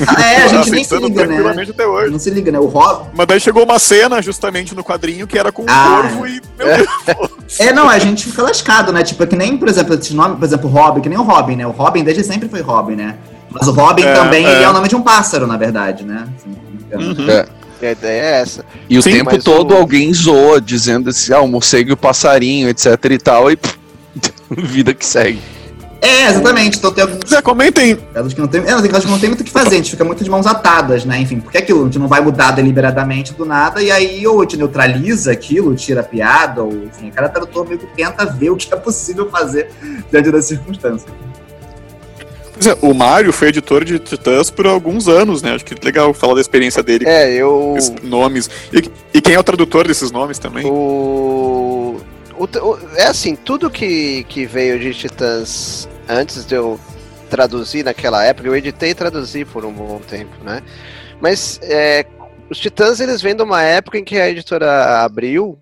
Ah, é, a *laughs* gente nem se liga, né? até hoje. Não se liga, né? O Rob. Mas daí chegou uma cena justamente no quadrinho que era com um Ah, corvo e. Meu Deus, É, não, a gente fica lascado, né? Tipo, é que nem, por exemplo, esse nome, por exemplo, Robin, que nem o Robin, né? O Robin desde sempre foi Robin, né? Mas o Robin É, também é. ele é o nome de um pássaro, na verdade, né? Assim, Uhum. É. a ideia é essa. E o Sim, tempo todo o- alguém zoa, dizendo assim, ah, o morcego e o passarinho, etc e tal, e pff, *laughs* vida que segue. É, exatamente. Então tem alguns Zé, comentem. casos que não tem. É, tem casos que não tem muito o que fazer, a gente fica muito de mãos atadas, né? Enfim, porque aquilo, a gente não vai mudar deliberadamente do nada, e aí ou a gente neutraliza aquilo, tira a piada, ou enfim, cada tradutor meio que tenta ver o que é possível fazer diante das circunstâncias. É, o Mário foi editor de Titãs por alguns anos, né? Acho que legal falar da experiência dele É, eu. nomes. E, e quem é o tradutor desses nomes também? O, o, o- é assim, tudo que, que veio de Titãs antes de eu traduzir naquela época, eu editei e traduzi por um bom tempo, né? Mas é, os Titãs eles vêm de uma época em que a editora Abril,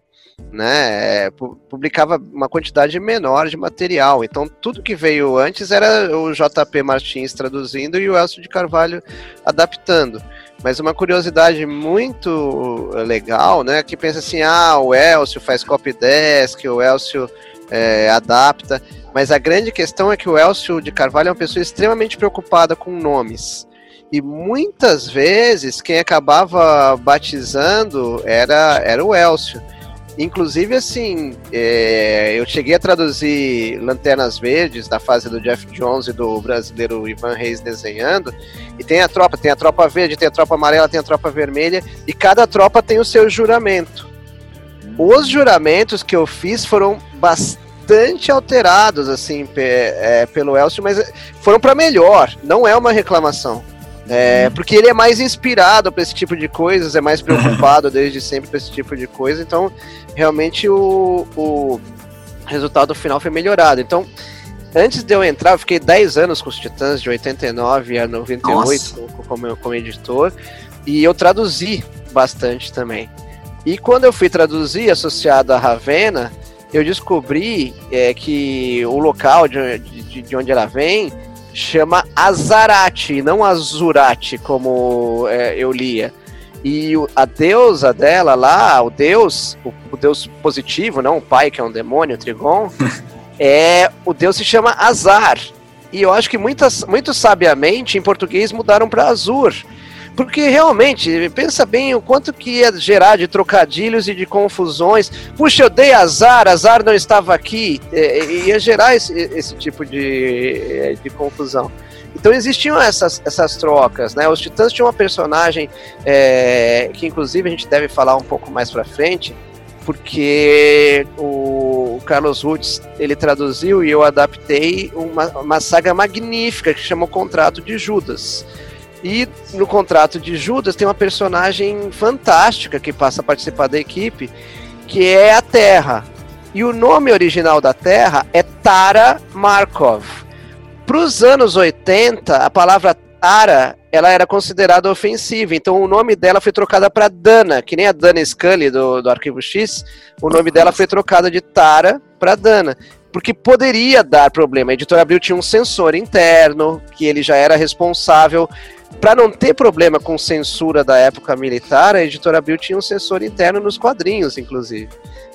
né, é, pu- publicava uma quantidade menor de material. Então tudo que veio antes era o JP Martins traduzindo e o Elcio de Carvalho adaptando. Mas uma curiosidade muito legal, né? Que pensa assim, ah, o Elcio faz copy desk, o Elcio é, adapta. Mas a grande questão é que o Elcio de Carvalho é uma pessoa extremamente preocupada com nomes. E muitas vezes quem acabava batizando era, era o Elcio. Inclusive, assim, é, eu cheguei a traduzir Lanternas Verdes da fase do Jeff Jones e do brasileiro Ivan Reis desenhando. E tem a tropa, tem a tropa verde, tem a tropa amarela, tem a tropa vermelha, e cada tropa tem o seu juramento. Os juramentos que eu fiz foram bastante alterados, assim, é, pelo Elcio, mas foram para melhor, não é uma reclamação. É, porque ele é mais inspirado para esse tipo de coisas, é mais preocupado *laughs* desde sempre para esse tipo de coisa, então realmente o, o resultado final foi melhorado. Então, antes de eu entrar, eu fiquei 10 anos com os Titãs, de 89 a 98 como, como, como editor, e eu traduzi bastante também. E quando eu fui traduzir associado a Ravena, eu descobri é, que o local de, de, de onde ela vem chama Azarate, não Azurate, como é, eu lia. E a deusa dela lá, o deus, o, o, deus positivo, não o pai que é um demônio, o Trigon, *laughs* é o deus se chama Azar. E eu acho que muitas, muito sabiamente em português mudaram para Azur. Porque realmente, pensa bem o quanto que ia gerar de trocadilhos e de confusões. Puxa, eu dei azar, azar não estava aqui. É, ia gerar esse, esse tipo de, de confusão. Então existiam essas, essas trocas, né? Os Titãs tinham uma personagem é, que inclusive a gente deve falar um pouco mais pra frente, porque o Carlos Woods ele traduziu e eu adaptei uma, uma saga magnífica que chama o Contrato de Judas. E no contrato de Judas tem uma personagem fantástica que passa a participar da equipe, que é a Terra. E o nome original da Terra é Tara Markov. Para os anos 80, a palavra Tara ela era considerada ofensiva, então o nome dela foi trocada para Dana, que nem a Dana Scully do, do Arquivo X, o nome dela foi trocado de Tara para Dana porque poderia dar problema. A editora Abril tinha um censor interno, que ele já era responsável para não ter problema com censura da época militar, a editora Abril tinha um censor interno nos quadrinhos, inclusive.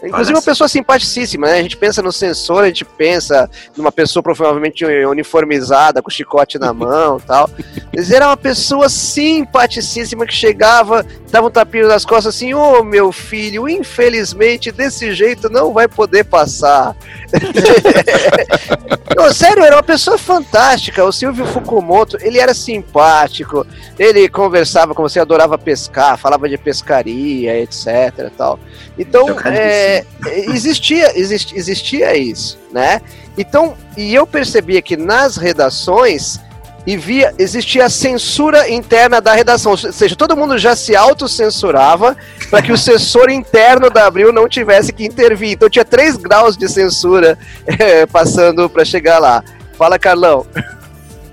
Inclusive, uma pessoa simpaticíssima, né? A gente pensa no censor, a gente pensa numa pessoa provavelmente uniformizada, com chicote na mão *laughs* tal. Mas era uma pessoa simpaticíssima que chegava, dava um tapinho nas costas assim: Ô oh, meu filho, infelizmente desse jeito não vai poder passar. *laughs* *laughs* não, sério, era uma pessoa fantástica. O Silvio Fukumoto, ele era simpático, ele conversava com você, adorava pescar, falava de pescaria, etc. Tal. Então, é, existia, existia, existia isso, né? Então, e eu percebia que nas redações e via, existia a censura interna da redação, ou seja, todo mundo já se autocensurava para que o *laughs* censor interno da Abril não tivesse que intervir. Então tinha três graus de censura *laughs* é, passando para chegar lá. Fala, Carlão.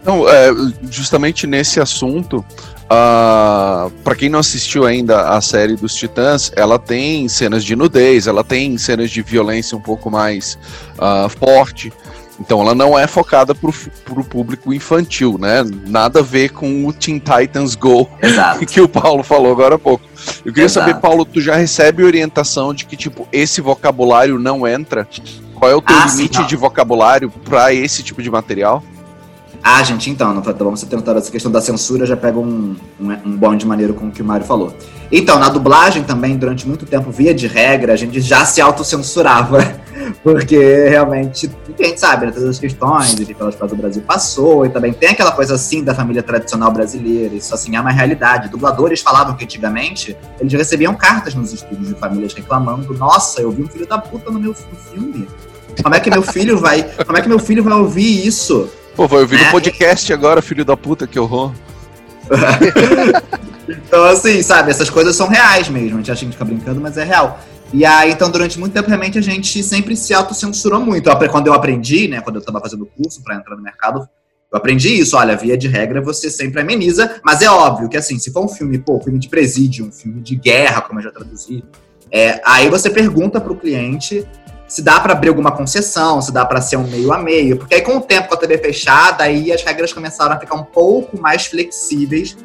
Não, é, justamente nesse assunto, Uh, para quem não assistiu ainda a série dos Titãs, ela tem cenas de nudez, ela tem cenas de violência um pouco mais uh, forte. Então ela não é focada pro, pro público infantil, né? Nada a ver com o Teen Titans Go *laughs* Exato. que o Paulo falou agora há pouco. Eu queria Exato. saber, Paulo, tu já recebe orientação de que, tipo, esse vocabulário não entra? Qual é o teu ah, limite sim, de vocabulário para esse tipo de material? Ah, gente, então, não, vamos tentar essa questão da censura, já pega um, um, um bom de maneiro com o que o Mário falou. Então, na dublagem também, durante muito tempo, via de regra, a gente já se autocensurava, *laughs* porque realmente, a gente sabe, né, todas as questões de pelas quais o Brasil passou, e também tem aquela coisa assim da família tradicional brasileira, isso assim é uma realidade. Dubladores falavam que antigamente eles recebiam cartas nos estúdios de famílias reclamando: nossa, eu vi um filho da puta no meu filme. Como é que meu filho vai. Como é que meu filho vai ouvir isso? Pô, vai ouvir no é. podcast agora, filho da puta, que horror. *laughs* então, assim, sabe, essas coisas são reais mesmo. A gente acha que a gente fica brincando, mas é real. E aí, então, durante muito tempo, realmente, a gente sempre se autocensurou muito. Quando eu aprendi, né, quando eu estava fazendo curso para entrar no mercado, eu aprendi isso. Olha, via de regra, você sempre ameniza. Mas é óbvio que, assim, se for um filme, pô, filme de presídio, um filme de guerra, como eu já traduzi, é, aí você pergunta para o cliente se dá para abrir alguma concessão, se dá para ser um meio a meio, porque aí com o tempo com a TV fechada, aí as regras começaram a ficar um pouco mais flexíveis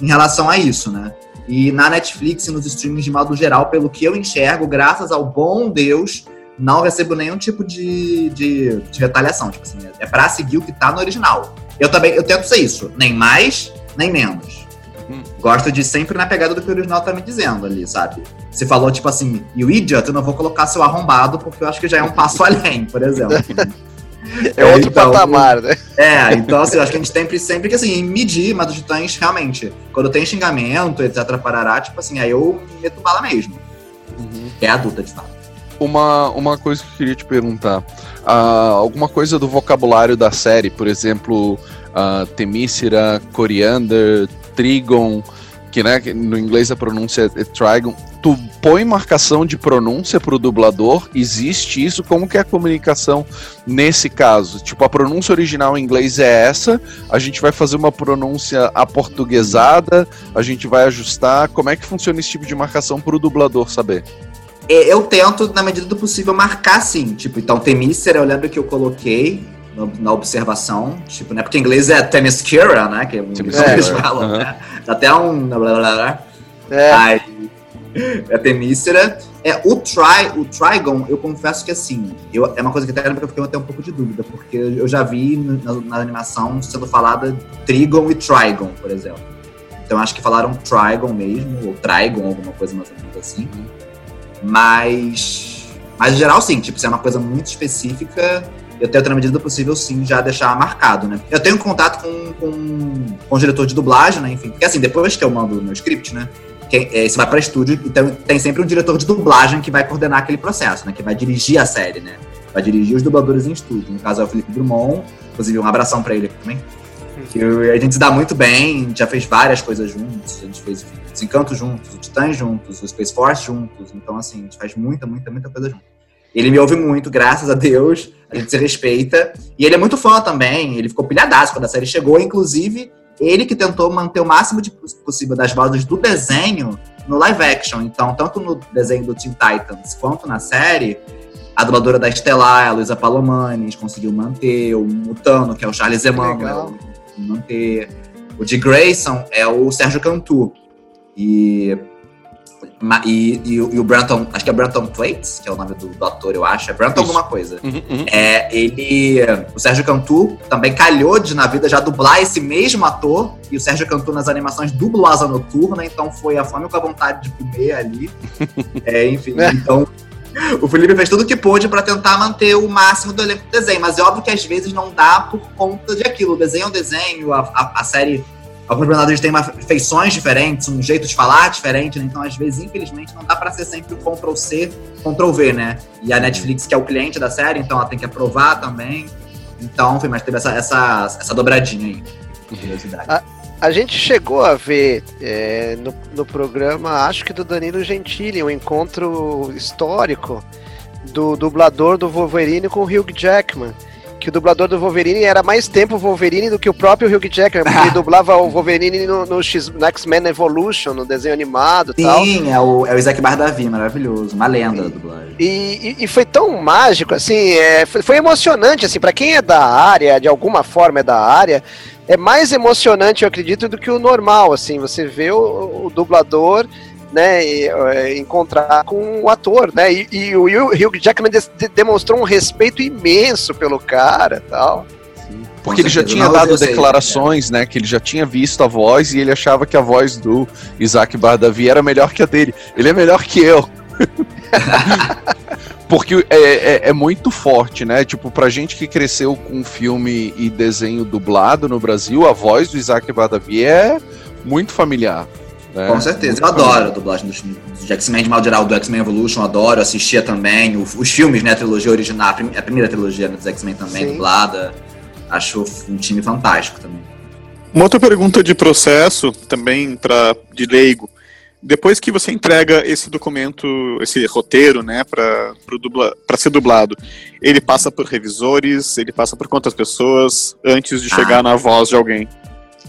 em relação a isso, né? E na Netflix e nos streamings de modo geral, pelo que eu enxergo, graças ao bom Deus, não recebo nenhum tipo de, de, de retaliação. Tipo assim, é pra seguir o que tá no original. Eu também, eu tento ser isso. Nem mais, nem menos. Hum. Gosto de sempre na pegada do que o original tá me dizendo ali, sabe? Você falou, tipo assim, e o idiot, eu não vou colocar seu arrombado, porque eu acho que já é um passo *laughs* além, por exemplo. É outro então, patamar, né? É, então assim, eu acho que a gente tem sempre que assim, medir, mas os titãs, realmente, quando tem xingamento, etc, parará, tipo assim, aí eu meto bala mesmo. É adulta, de fato. Uma, uma coisa que eu queria te perguntar. Ah, alguma coisa do vocabulário da série, por exemplo, uh, Temícera, Coriander, Trigon, que né, no inglês a pronúncia é Trigon. Tu põe marcação de pronúncia pro dublador? Existe isso? Como que é a comunicação nesse caso? Tipo, a pronúncia original em inglês é essa, a gente vai fazer uma pronúncia aportuguesada, a gente vai ajustar. Como é que funciona esse tipo de marcação pro dublador saber? É, Eu tento, na medida do possível, marcar sim. Tipo, então, Temícera, eu lembro que eu coloquei na observação, tipo, né? Porque em inglês é Themyscira, né? Que é o que eles falam, aham. né? Dá até um. Blá, blá, blá, blá. É, Aí, é Temícera. É, o, tri, o Trigon, eu confesso que assim, eu, é uma coisa que até eu fiquei até um pouco de dúvida, porque eu já vi na, na animação sendo falada Trigon e Trigon, por exemplo. Então acho que falaram Trigon mesmo, ou Trigon, alguma coisa mais ou menos assim. Mas. Mas em geral, sim, tipo, se é uma coisa muito específica, eu tento, na medida do possível, sim, já deixar marcado, né? Eu tenho contato com, com, com o diretor de dublagem, né? Enfim, porque assim, depois que eu mando o meu script, né? Quem, é, isso vai para estúdio, então tem sempre um diretor de dublagem que vai coordenar aquele processo, né? Que vai dirigir a série, né? Vai dirigir os dubladores em estúdio. No caso é o Felipe Drummond, inclusive um abração para ele aqui também. Que eu- a gente se dá muito bem, já fez várias coisas juntos, a gente fez enfim, os Encantos juntos, o Titãs juntos, o Space Force juntos, então assim, a gente faz muita, muita, muita coisa junto. Ele me ouve muito, graças a Deus, a gente se respeita, e ele é muito fã também, ele ficou pilhadaço quando a série chegou, inclusive, ele que tentou manter o máximo de poss- possível das vozes do desenho no live action, então, tanto no desenho do Teen Titans quanto na série, a dubladora da Estelar, a Luísa Palomanes, conseguiu manter, o Mutano, que é o Charles Emanuel, manter. O de Grayson é o Sérgio Cantu. E, e, e, o- e o Branton, acho que é Branton Thwaites, que é o nome do, do ator, eu acho. É Branton Isso. alguma coisa. Uhum, uhum. É, ele. O Sérgio Cantu também calhou de na vida já dublar esse mesmo ator. E o Sérgio Cantu nas animações dubla Asa Noturna, então foi a fome com a vontade de comer ali. *laughs* É, enfim, então. O Felipe fez tudo o que pôde pra tentar manter o máximo do elenco do desenho, mas é óbvio que às vezes não dá por conta de aquilo. O desenho é um desenho, a, a, a série. Alguns personagens têm uma, feições diferentes, um jeito de falar diferente, né? Então, às vezes, infelizmente, não dá pra ser sempre o Ctrl-C, Ctrl-V, né? E a Netflix, que é o cliente da série, então ela tem que aprovar também. Então, enfim, mas teve essa, essa, essa dobradinha aí. Curiosidade. a gente chegou a ver é, no, no programa, acho que do Danilo Gentili, um encontro histórico do dublador do Wolverine com o Hugh Jackman. Que o dublador do Wolverine era mais tempo Wolverine do que o próprio Hugh Jackman, porque ele *laughs* dublava o Wolverine no, no no X-Men Evolution, no desenho animado e tal. Sim, é o, é o Isaac Bardavi, maravilhoso. Uma lenda da dublagem. E, e- e foi tão mágico, assim, é, foi, foi emocionante, assim, para quem é da área, de alguma forma é da área, é mais emocionante, eu acredito, do que o normal, assim, você vê o, o dublador, né, é, encontrar com o ator, né, e, e o Hugh Jackman de- demonstrou um respeito imenso pelo cara, tal. Porque ele já tinha dado declarações, né? Que ele já tinha visto a voz e ele achava que a voz do Isaac Bardavi era melhor que a dele. Ele é melhor que eu. *laughs* Porque é, é, é muito forte, né? Tipo, pra gente que cresceu com filme e desenho dublado no Brasil, a voz do Isaac Bardavi é muito familiar. Né? Com certeza, eu adoro a dublagem dos, dos X-Men de mal geral, do X-Men Evolution, adoro, assistia também. o- os filmes, né, a trilogia original, a prim- a primeira trilogia né, dos X-Men também, Sim. dublada. Acho um time fantástico também. Uma outra pergunta de processo, também para de leigo. Depois que você entrega esse documento, esse roteiro, né, para para ser dublado, ele passa por revisores, ele passa por quantas pessoas antes de Ah. chegar na voz de alguém?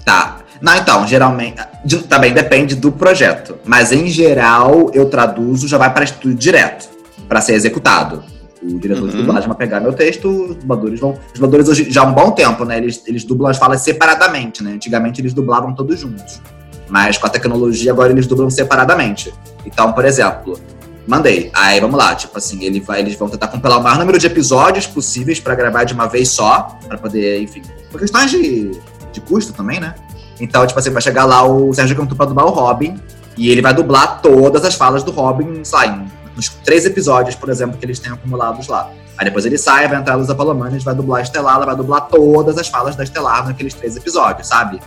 Tá. Não, então, geralmente. de- Também depende do projeto. Mas em geral, eu traduzo, já vai para estúdio direto, para ser executado. O diretor de Uhum. dublagem vai pegar meu texto, os dubladores vão. Os dubladores hoje, já há um bom tempo, né? Eles, eles dublam as falas separadamente, né? Antigamente eles dublavam todos juntos. Mas com a tecnologia agora eles dublam separadamente. Então, por exemplo, mandei. Aí vamos lá, tipo assim, ele vai, eles vão tentar compilar o maior número de episódios possíveis para gravar de uma vez só, para poder, enfim, por questões de, de custo também, né? Então, tipo assim, vai chegar lá o Sérgio Cantu pra dublar o Robin, e ele vai dublar todas as falas do Robin, sai, nos três episódios, por exemplo, que eles têm acumulados lá. Aí depois ele sai, vai entrar a Lusa Palomanes, vai dublar a Estelar, ela vai dublar todas as falas da Estelar naqueles três episódios, sabe?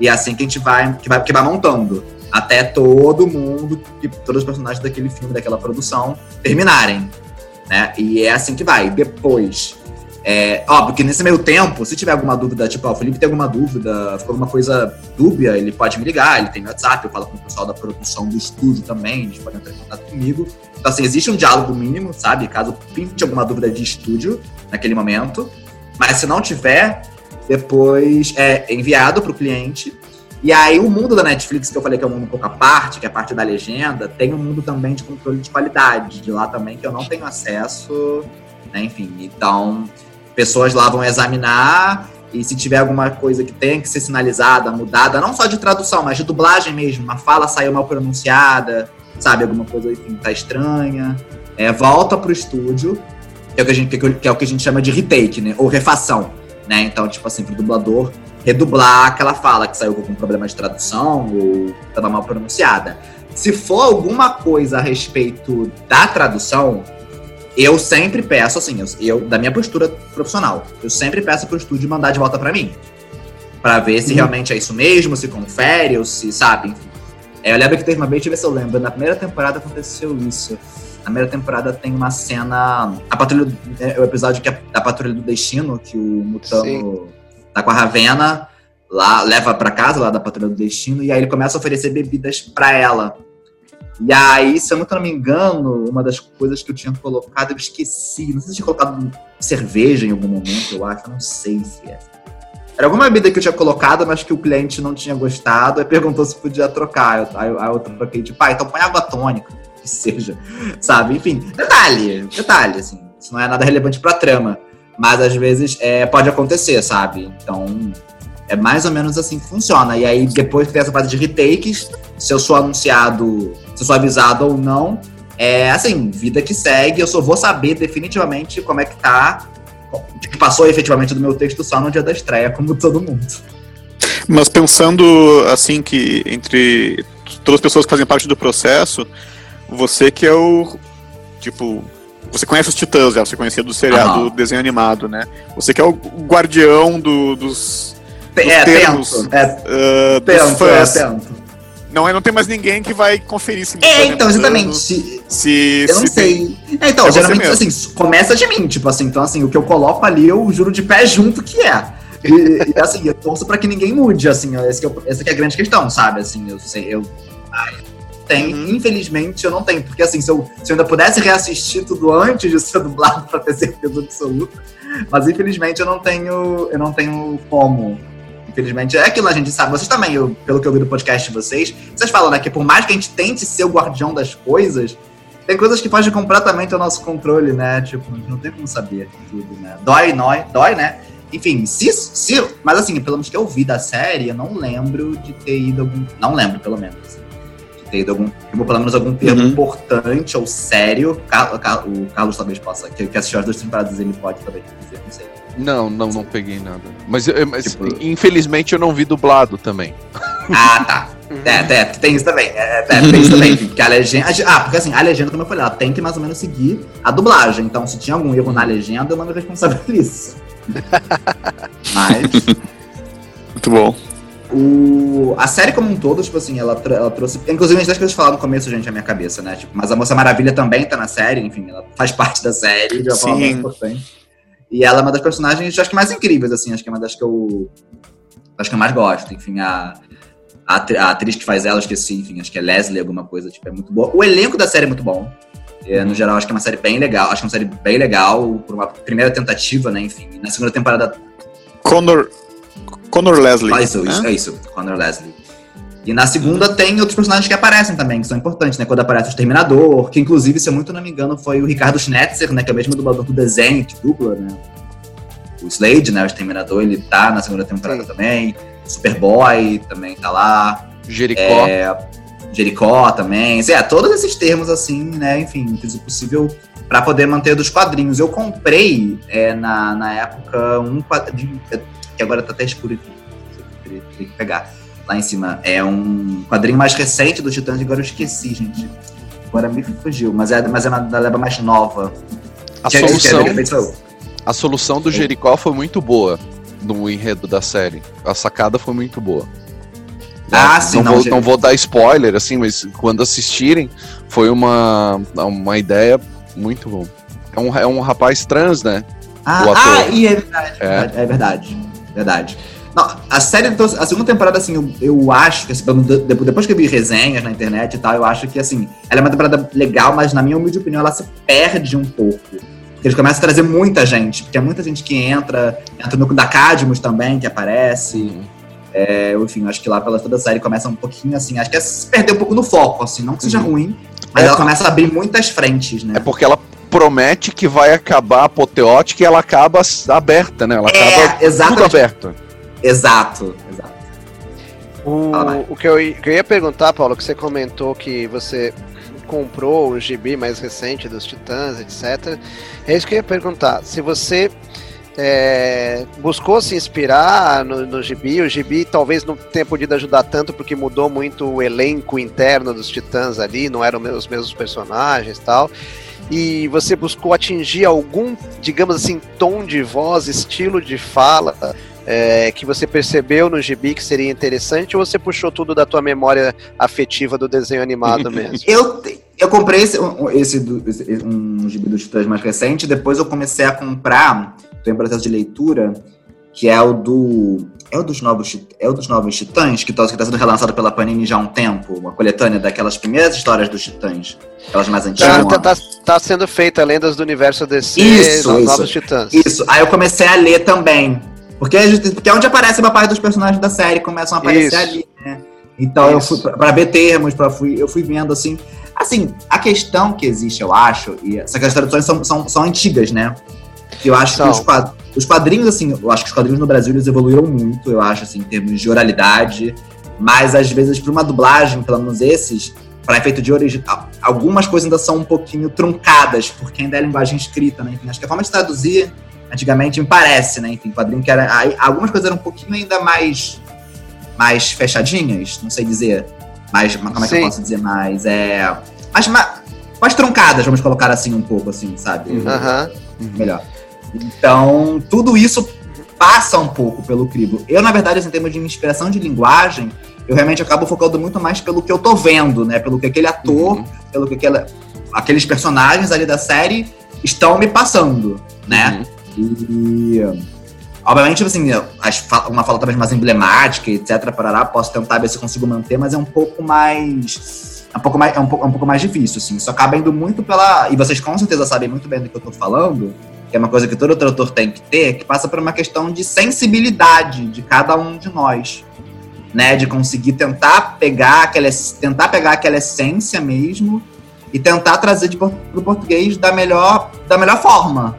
E é assim que a gente vai, que vai, que vai montando até todo mundo, que, todos os personagens daquele filme, daquela produção, terminarem. Né? E é assim que vai. Depois, é, óbvio que nesse meio tempo, se tiver alguma dúvida, tipo, ó, o Felipe tem alguma dúvida, ficou alguma coisa dúbia, ele pode me ligar, ele tem WhatsApp, eu falo com o pessoal da produção do estúdio também, eles podem entrar em contato comigo. Então, assim, existe um diálogo mínimo, sabe? Caso pinte alguma dúvida de estúdio naquele momento. Mas se não tiver, depois é enviado para o cliente e aí o mundo da Netflix, que eu falei que é um mundo um pouco à parte, que é a parte da legenda, tem um mundo também de controle de qualidade, de lá também que eu não tenho acesso, né? Enfim, então pessoas lá vão examinar e se tiver alguma coisa que tenha que ser sinalizada, mudada, não só de tradução, mas de dublagem mesmo, uma fala saiu mal pronunciada, sabe, alguma coisa enfim, tá estranha, é, volta pro estúdio, que é, o que, a gente, que é o que a gente chama de retake, né? Ou refação, né? Então, tipo assim, pro dublador redublar aquela fala que saiu com um problema de tradução ou estava mal pronunciada. Se for alguma coisa a respeito da tradução, eu sempre peço, assim, eu, eu da minha postura profissional, eu sempre peço pro estúdio mandar de volta para mim. para ver se uhum. realmente é isso mesmo, se confere, ou se, sabe, enfim. É, eu lembro que teve uma vez, deixa eu ver se eu lembro, na primeira temporada aconteceu isso. Na primeira temporada tem uma cena. A patrulha. É, o episódio que é da Patrulha do Destino, que o Mutano. Sim tá com a Ravena, lá, leva para casa, lá da Patrulha do Destino, e aí ele começa a oferecer bebidas para ela. E aí, se eu não me engano, uma das coisas que eu tinha colocado, eu esqueci. Não sei se eu tinha colocado cerveja em algum momento, eu acho, eu não sei se é. Era alguma bebida que eu tinha colocado, mas que o cliente não tinha gostado, aí perguntou se podia trocar. Aí eu, aí eu troquei, tipo, ah, então põe água tônica, que seja, *laughs* sabe? Enfim, detalhe, detalhe, assim, isso não é nada relevante pra trama. Mas às vezes é, pode acontecer, sabe? Então é mais ou menos assim que funciona. E aí, depois tem essa fase de retakes, se eu sou anunciado, se eu sou avisado ou não, é assim, vida que segue, eu só vou saber definitivamente como é que tá, o que passou efetivamente do meu texto só no dia da estreia, como todo mundo. Mas pensando assim que entre todas as pessoas que fazem parte do processo, você que é o tipo você conhece os Titãs já, você conhecia do seriado, uhum. do desenho animado, né? Você que é o guardião do, dos, dos é, termos tento. É, uh, tento, dos fãs. É, tento. Não, não tem mais ninguém que vai conferir se É, então, exatamente. Se, se, eu não sei. É, então, é geralmente, assim, começa de mim, tipo assim, então, assim, o que eu coloco ali, eu juro de pé junto que é. E, e assim, eu torço pra que ninguém mude, assim, essa, que é, essa que é a grande questão, sabe? Assim, eu sei, eu. Ai, tem. Uhum. Infelizmente, eu não tenho. Porque, assim, se eu, se eu ainda pudesse reassistir tudo antes de ser *laughs* dublado para ter certeza absoluta. Mas, infelizmente, eu não tenho, eu não tenho como. Infelizmente, é aquilo a gente sabe. Vocês também, eu, pelo que eu vi do podcast de vocês, vocês falam, né, que por mais que a gente tente ser o guardião das coisas, tem coisas que fogem completamente ao nosso controle, né? Tipo, não tem como saber tudo, né? Dói, dói, dói, né? Enfim, se, se. Mas assim, pelo menos que eu vi da série, eu não lembro de ter ido algum. Não lembro, pelo menos ter ido algum, pelo menos algum termo uhum. importante ou sério. O Carlos talvez possa, que, que assistiu as duas temporadas, ele pode também dizer, não sei. Não, não, não peguei nada. Mas, mas tipo... infelizmente eu não vi dublado também. Ah, tá. É, é, tem isso também. É, é, tem isso também. *laughs* Porque a legenda. Ah, porque assim, a legenda, como eu falei, ela tem que mais ou menos seguir a dublagem. Então, se tinha algum erro na legenda, eu não me responsabilizo. *laughs* Mas. Muito bom. O, a série como um todo, tipo assim, ela, ela trouxe. Inclusive, a gente coisas falar no começo, gente, na minha cabeça, né? Tipo, mas a Moça Maravilha também tá na série, enfim, ela faz parte da série de uma forma muito importante. E ela é uma das personagens, acho que mais incríveis, assim, acho que é uma das que eu. Acho que eu mais gosto. Enfim, a, a, a atriz que faz ela, esqueci, enfim, acho que é Leslie, alguma coisa, tipo, é muito boa. O elenco da série é muito bom. É, no geral, acho que é uma série bem legal. Acho que é uma série bem legal, por uma primeira tentativa, né? Enfim, na segunda temporada. Connor Connor Leslie. Ah, isso, isso, é isso, Connor Leslie. E na segunda tem outros personagens que aparecem também, que são importantes, né? Quando aparece o Exterminador, que inclusive, se eu muito não me engano, foi o Ricardo Schnetzer, né? Que é o mesmo dublador do desenho, que dubla, né? O Slade, né? O Exterminador, ele tá na segunda temporada Sim. também. O Superboy também tá lá. Jericó. É, Jericó também. É, todos esses termos, assim, né? Enfim, fiz o possível para poder manter dos quadrinhos. Eu comprei é, na, na época um quadrinho, que agora tá até escuro aqui, teria que pegar lá em cima. É um quadrinho mais recente do Titãs, agora eu esqueci, gente. Agora me fugiu, mas é, mas é uma da leva mais nova. A solução, a solução do Jericó foi muito boa no enredo da série. A sacada foi muito boa. Ah, sim, não, não, vou, não vou dar spoiler, assim, mas quando assistirem, foi uma, uma ideia muito boa. É um, é um rapaz trans, né? Ah, ah e é verdade. É, é verdade. Verdade. Não, a série, então, a segunda temporada, assim, eu, eu acho que, assim, depois que eu vi resenhas na internet e tal, eu acho que, assim, ela é uma temporada legal, mas na minha humilde opinião, ela se perde um pouco. Porque eles começam a trazer muita gente, porque é muita gente que entra, entra no da Cadmus também, que aparece. É, enfim, acho que lá pela toda a série começa um pouquinho assim, acho que é se perder um pouco no foco, assim, não que seja uhum. ruim, mas é, ela começa a abrir muitas frentes, né? É porque ela promete que vai acabar apoteótica e ela acaba aberta, né? Ela é, acaba exatamente. tudo aberto. Exato, exato. O, o que, eu, que eu ia perguntar, Paulo, que você comentou que você comprou o gibi mais recente dos Titãs, etc. É isso que eu ia perguntar. Se você é, buscou se inspirar no, no gibi. O gibi talvez não tenha podido ajudar tanto porque mudou muito o elenco interno dos Titãs ali, não eram os mesmos personagens tal. E você buscou atingir algum, digamos assim, tom de voz, estilo de fala é, que você percebeu no gibi que seria interessante ou você puxou tudo da tua memória afetiva do desenho animado *laughs* mesmo? eu, eu comprei esse, esse, esse um gibi dos Titãs mais recente, depois eu comecei a comprar estou em processo de leitura, que é o do. É o dos novos, é o dos novos Titãs, que está tá sendo relançado pela Panini já há um tempo, uma coletânea daquelas primeiras histórias dos Titãs, aquelas mais antigas. Tá, tá, tá sendo feita Lendas do Universo DC, isso, isso, Novos Titãs. Isso, aí eu comecei a ler também. Porque, porque é onde aparece uma parte dos personagens da série, começam a aparecer isso. ali, né? Então isso. eu fui para ver termos, para fui, eu fui vendo assim. Assim, a questão que existe, eu acho, e essas traduções são, são, são antigas, né? Eu acho então. que os quadrinhos, os quadrinhos, assim, eu acho que os quadrinhos no Brasil eles evoluíram muito, eu acho, assim, em termos de oralidade. Mas às vezes, para uma dublagem, pelo menos esses, para efeito de original, algumas coisas ainda são um pouquinho truncadas, porque ainda é linguagem escrita, né? Enfim, acho que a forma de traduzir, antigamente, me parece, né? Enfim, quadrinho que era. Aí, algumas coisas eram um pouquinho ainda mais. mais fechadinhas, não sei dizer. Mais. Como é que Sim. eu posso dizer? Mais. É. Mais, mais, mais truncadas, vamos colocar assim um pouco, assim, sabe? Uhum. Melhor. Então, tudo isso passa um pouco pelo crivo. Eu, na verdade, assim, em termos de inspiração de linguagem, eu realmente acabo focando muito mais pelo que eu tô vendo, né? Pelo que aquele ator, uhum. pelo que aquela, aqueles personagens ali da série estão me passando, né? Uhum. E obviamente, assim, uma fala talvez mais emblemática, etc, parará, posso tentar ver se consigo manter, mas é um pouco mais é um pouco mais é um pouco, é um pouco mais difícil, assim. Isso acaba indo muito pela e vocês com certeza sabem muito bem do que eu tô falando que é uma coisa que todo tradutor tem que ter, que passa por uma questão de sensibilidade de cada um de nós, né? De conseguir tentar pegar aquela, tentar pegar aquela essência mesmo e tentar trazer para o português da melhor, da melhor forma,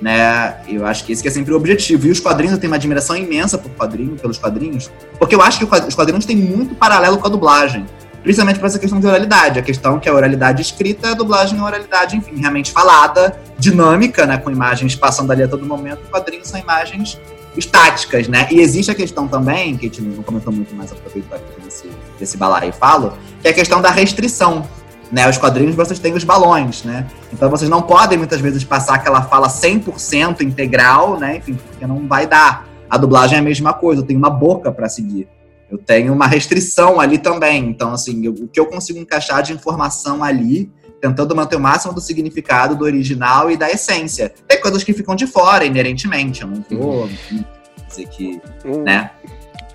né? Eu acho que esse é sempre o objetivo. E os quadrinhos, eu tenho uma admiração imensa por quadrinho, pelos quadrinhos, porque eu acho que os quadrinhos têm muito paralelo com a dublagem principalmente para essa questão de oralidade. A questão que a oralidade escrita, a dublagem é oralidade, enfim, realmente falada, dinâmica, né, com imagens passando ali a todo momento. Quadrinhos são imagens estáticas, né? E existe a questão também, que a gente não comentou muito, mas aproveito aqui desse, desse balaio falo, que é a questão da restrição. Né, os quadrinhos vocês têm os balões, né? Então vocês não podem muitas vezes passar aquela fala 100% integral, né? Enfim, porque não vai dar. A dublagem é a mesma coisa, tem uma boca para seguir eu tenho uma restrição ali também. Então, assim, eu, o que eu consigo encaixar de informação ali, tentando manter o máximo do significado do original e da essência. Tem coisas que ficam de fora, inerentemente. Eu não vou uhum. dizer que, né?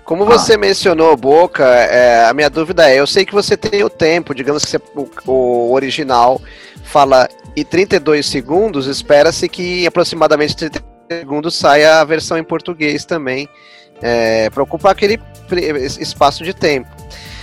Como você ah. mencionou Boca, é, a minha dúvida é, eu sei que você tem o tempo, digamos que você, o, o original fala em 32 segundos, espera-se que em aproximadamente 30 segundos saia a versão em português também é, para ocupar aquele espaço de tempo.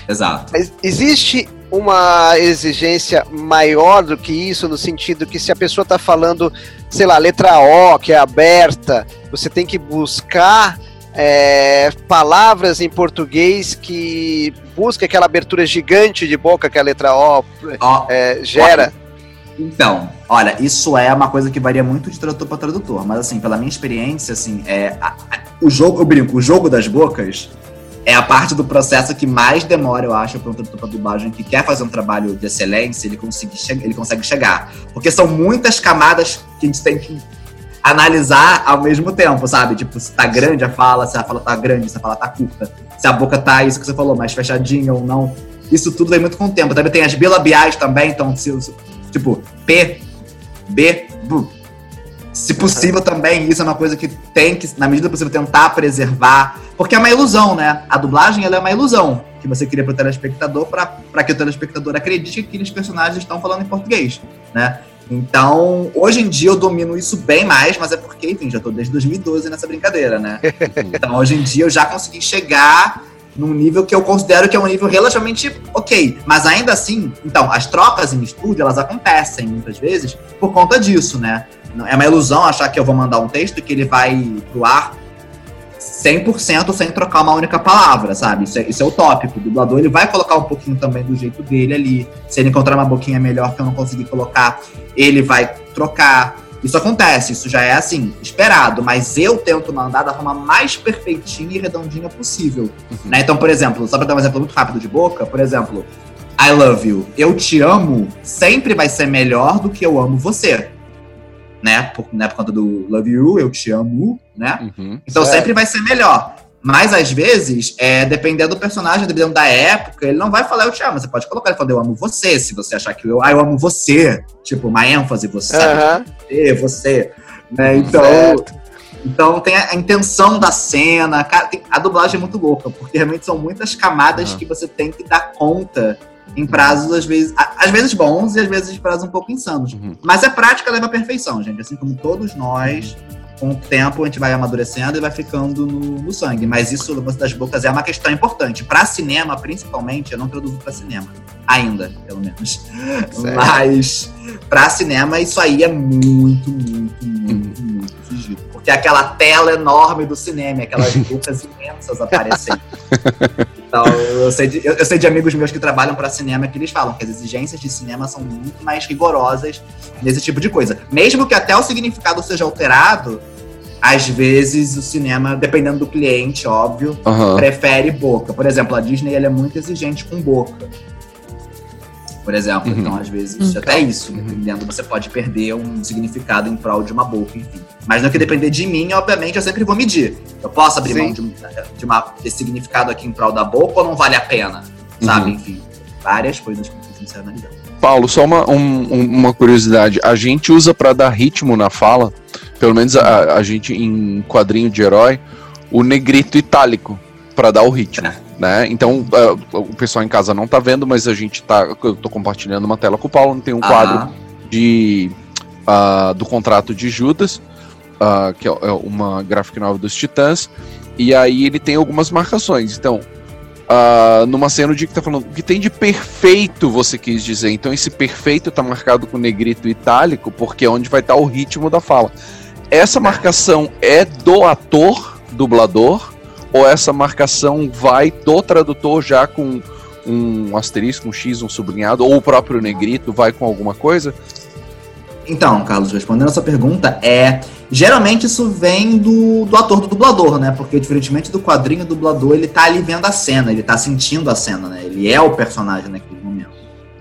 Exato. Mas existe uma exigência maior do que isso, no sentido que se a pessoa está falando, sei lá, letra O, que é aberta, você tem que buscar é, palavras em português que busca aquela abertura gigante de boca que a letra O Ó, é, gera. Então, olha, isso é uma coisa que varia muito de tradutor para tradutor, mas assim, pela minha experiência, assim, é a- a- o jogo, eu brinco, o jogo das bocas é a parte do processo que mais demora, eu acho, para um tradutor para dublagem que quer fazer um trabalho de excelência, ele consegue, ele consegue chegar. Porque são muitas camadas que a gente tem que analisar ao mesmo tempo, sabe? Tipo, se tá grande a fala, se a fala tá grande, se a fala tá curta, se a boca tá isso que você falou, mais fechadinha ou não. Isso tudo vem muito com o tempo. Também tem as bilabiais também, então, se, tipo, P, B, B. Se possível também, isso é uma coisa que tem que, na medida do possível, tentar preservar. Porque é uma ilusão, né? A dublagem ela é uma ilusão que você cria para o telespectador para que o telespectador acredite que aqueles personagens estão falando em português, né? Então, hoje em dia eu domino isso bem mais, mas é porque, enfim, já tô desde 2012 nessa brincadeira, né? *laughs* Então, hoje em dia eu já consegui chegar num nível que eu considero que é um nível relativamente ok. Mas ainda assim, então, as trocas em estúdio, elas acontecem muitas vezes por conta disso, né? É uma ilusão achar que eu vou mandar um texto que ele vai pro ar 100% sem trocar uma única palavra, sabe? Isso é, isso é utópico. O dublador ele vai colocar um pouquinho também do jeito dele ali. Se ele encontrar uma boquinha melhor que eu não consegui colocar, ele vai trocar. Isso acontece, isso já é assim, esperado, mas eu tento mandar da forma mais perfeitinha e redondinha possível. né? Então, por exemplo, só pra dar um exemplo muito rápido de boca, por exemplo, I love you, eu te amo, sempre vai ser melhor do que eu amo você. Né? Por, né? por conta do love you, eu te amo, né? Uhum. Então Certo. sempre vai ser melhor. Mas às vezes, é, dependendo do personagem, dependendo da época, ele não vai falar eu te amo. Você pode colocar ele falando eu amo você, se você achar que eu, ah, eu amo você. Tipo, uma ênfase, você sabe Aham. você, você. Né? Então, Certo. então tem a, a intenção da cena. cara, tem- a dublagem é muito louca, porque realmente são muitas camadas Aham. que você tem que dar conta em prazos, às vezes, às vezes bons e às vezes prazos um pouco insanos. Uhum. Mas a prática leva à perfeição, gente. Assim como todos nós, com o tempo a gente vai amadurecendo e vai ficando no, no sangue. Mas isso, o lance das bocas, é uma questão importante. Para cinema, principalmente, eu não traduzo para cinema. Ainda, pelo menos. Mas para cinema, isso aí é muito, muito, muito, muito exigido. Porque é aquela tela enorme do cinema, aquelas bocas *laughs* imensas aparecendo. Então, eu sei, de, eu, sei de amigos meus que trabalham para cinema que eles falam que as exigências de cinema são muito mais rigorosas nesse tipo de coisa. Mesmo que até o significado seja alterado, às vezes o cinema, dependendo do cliente, óbvio, Aham. prefere boca. Por exemplo, a Disney ela é muito exigente com boca. Por exemplo, Uhum. então às vezes Uhum. até isso, dependendo, você pode perder um significado em prol de uma boca, enfim. Mas no que depender de mim, obviamente, eu sempre vou medir. Eu posso abrir Sim. mão de, de uma, desse significado aqui em prol da boca ou não vale a pena, sabe? Uhum. Enfim, várias coisas que precisam ser analisadas. Paulo, só uma, um- um- uma curiosidade. A gente usa pra dar ritmo na fala, pelo menos a, a gente em quadrinho de herói, o negrito itálico pra dar o ritmo. Né? Então, ah, o pessoal em casa não tá vendo, mas a gente tá, eu tô compartilhando uma tela com o Paulo, tem um quadro de ah, do contrato de Judas, ah, que é é uma graphic novel dos Titãs, e aí ele tem algumas marcações. Então, ah, numa cena o Dick tá falando o que tem de perfeito você quis dizer. Então esse perfeito tá marcado com negrito itálico, porque é onde vai estar o ritmo da fala. Essa marcação é do ator, dublador, ou essa marcação vai do tradutor já com um asterisco, um X, um sublinhado, ou o próprio negrito vai com alguma coisa? Então, Carlos, respondendo a sua pergunta, é. Geralmente isso vem do, do ator do dublador, né? Porque, diferentemente do quadrinho, o dublador ele tá ali vendo a cena, ele tá sentindo a cena, né? Ele é o personagem naquele momento.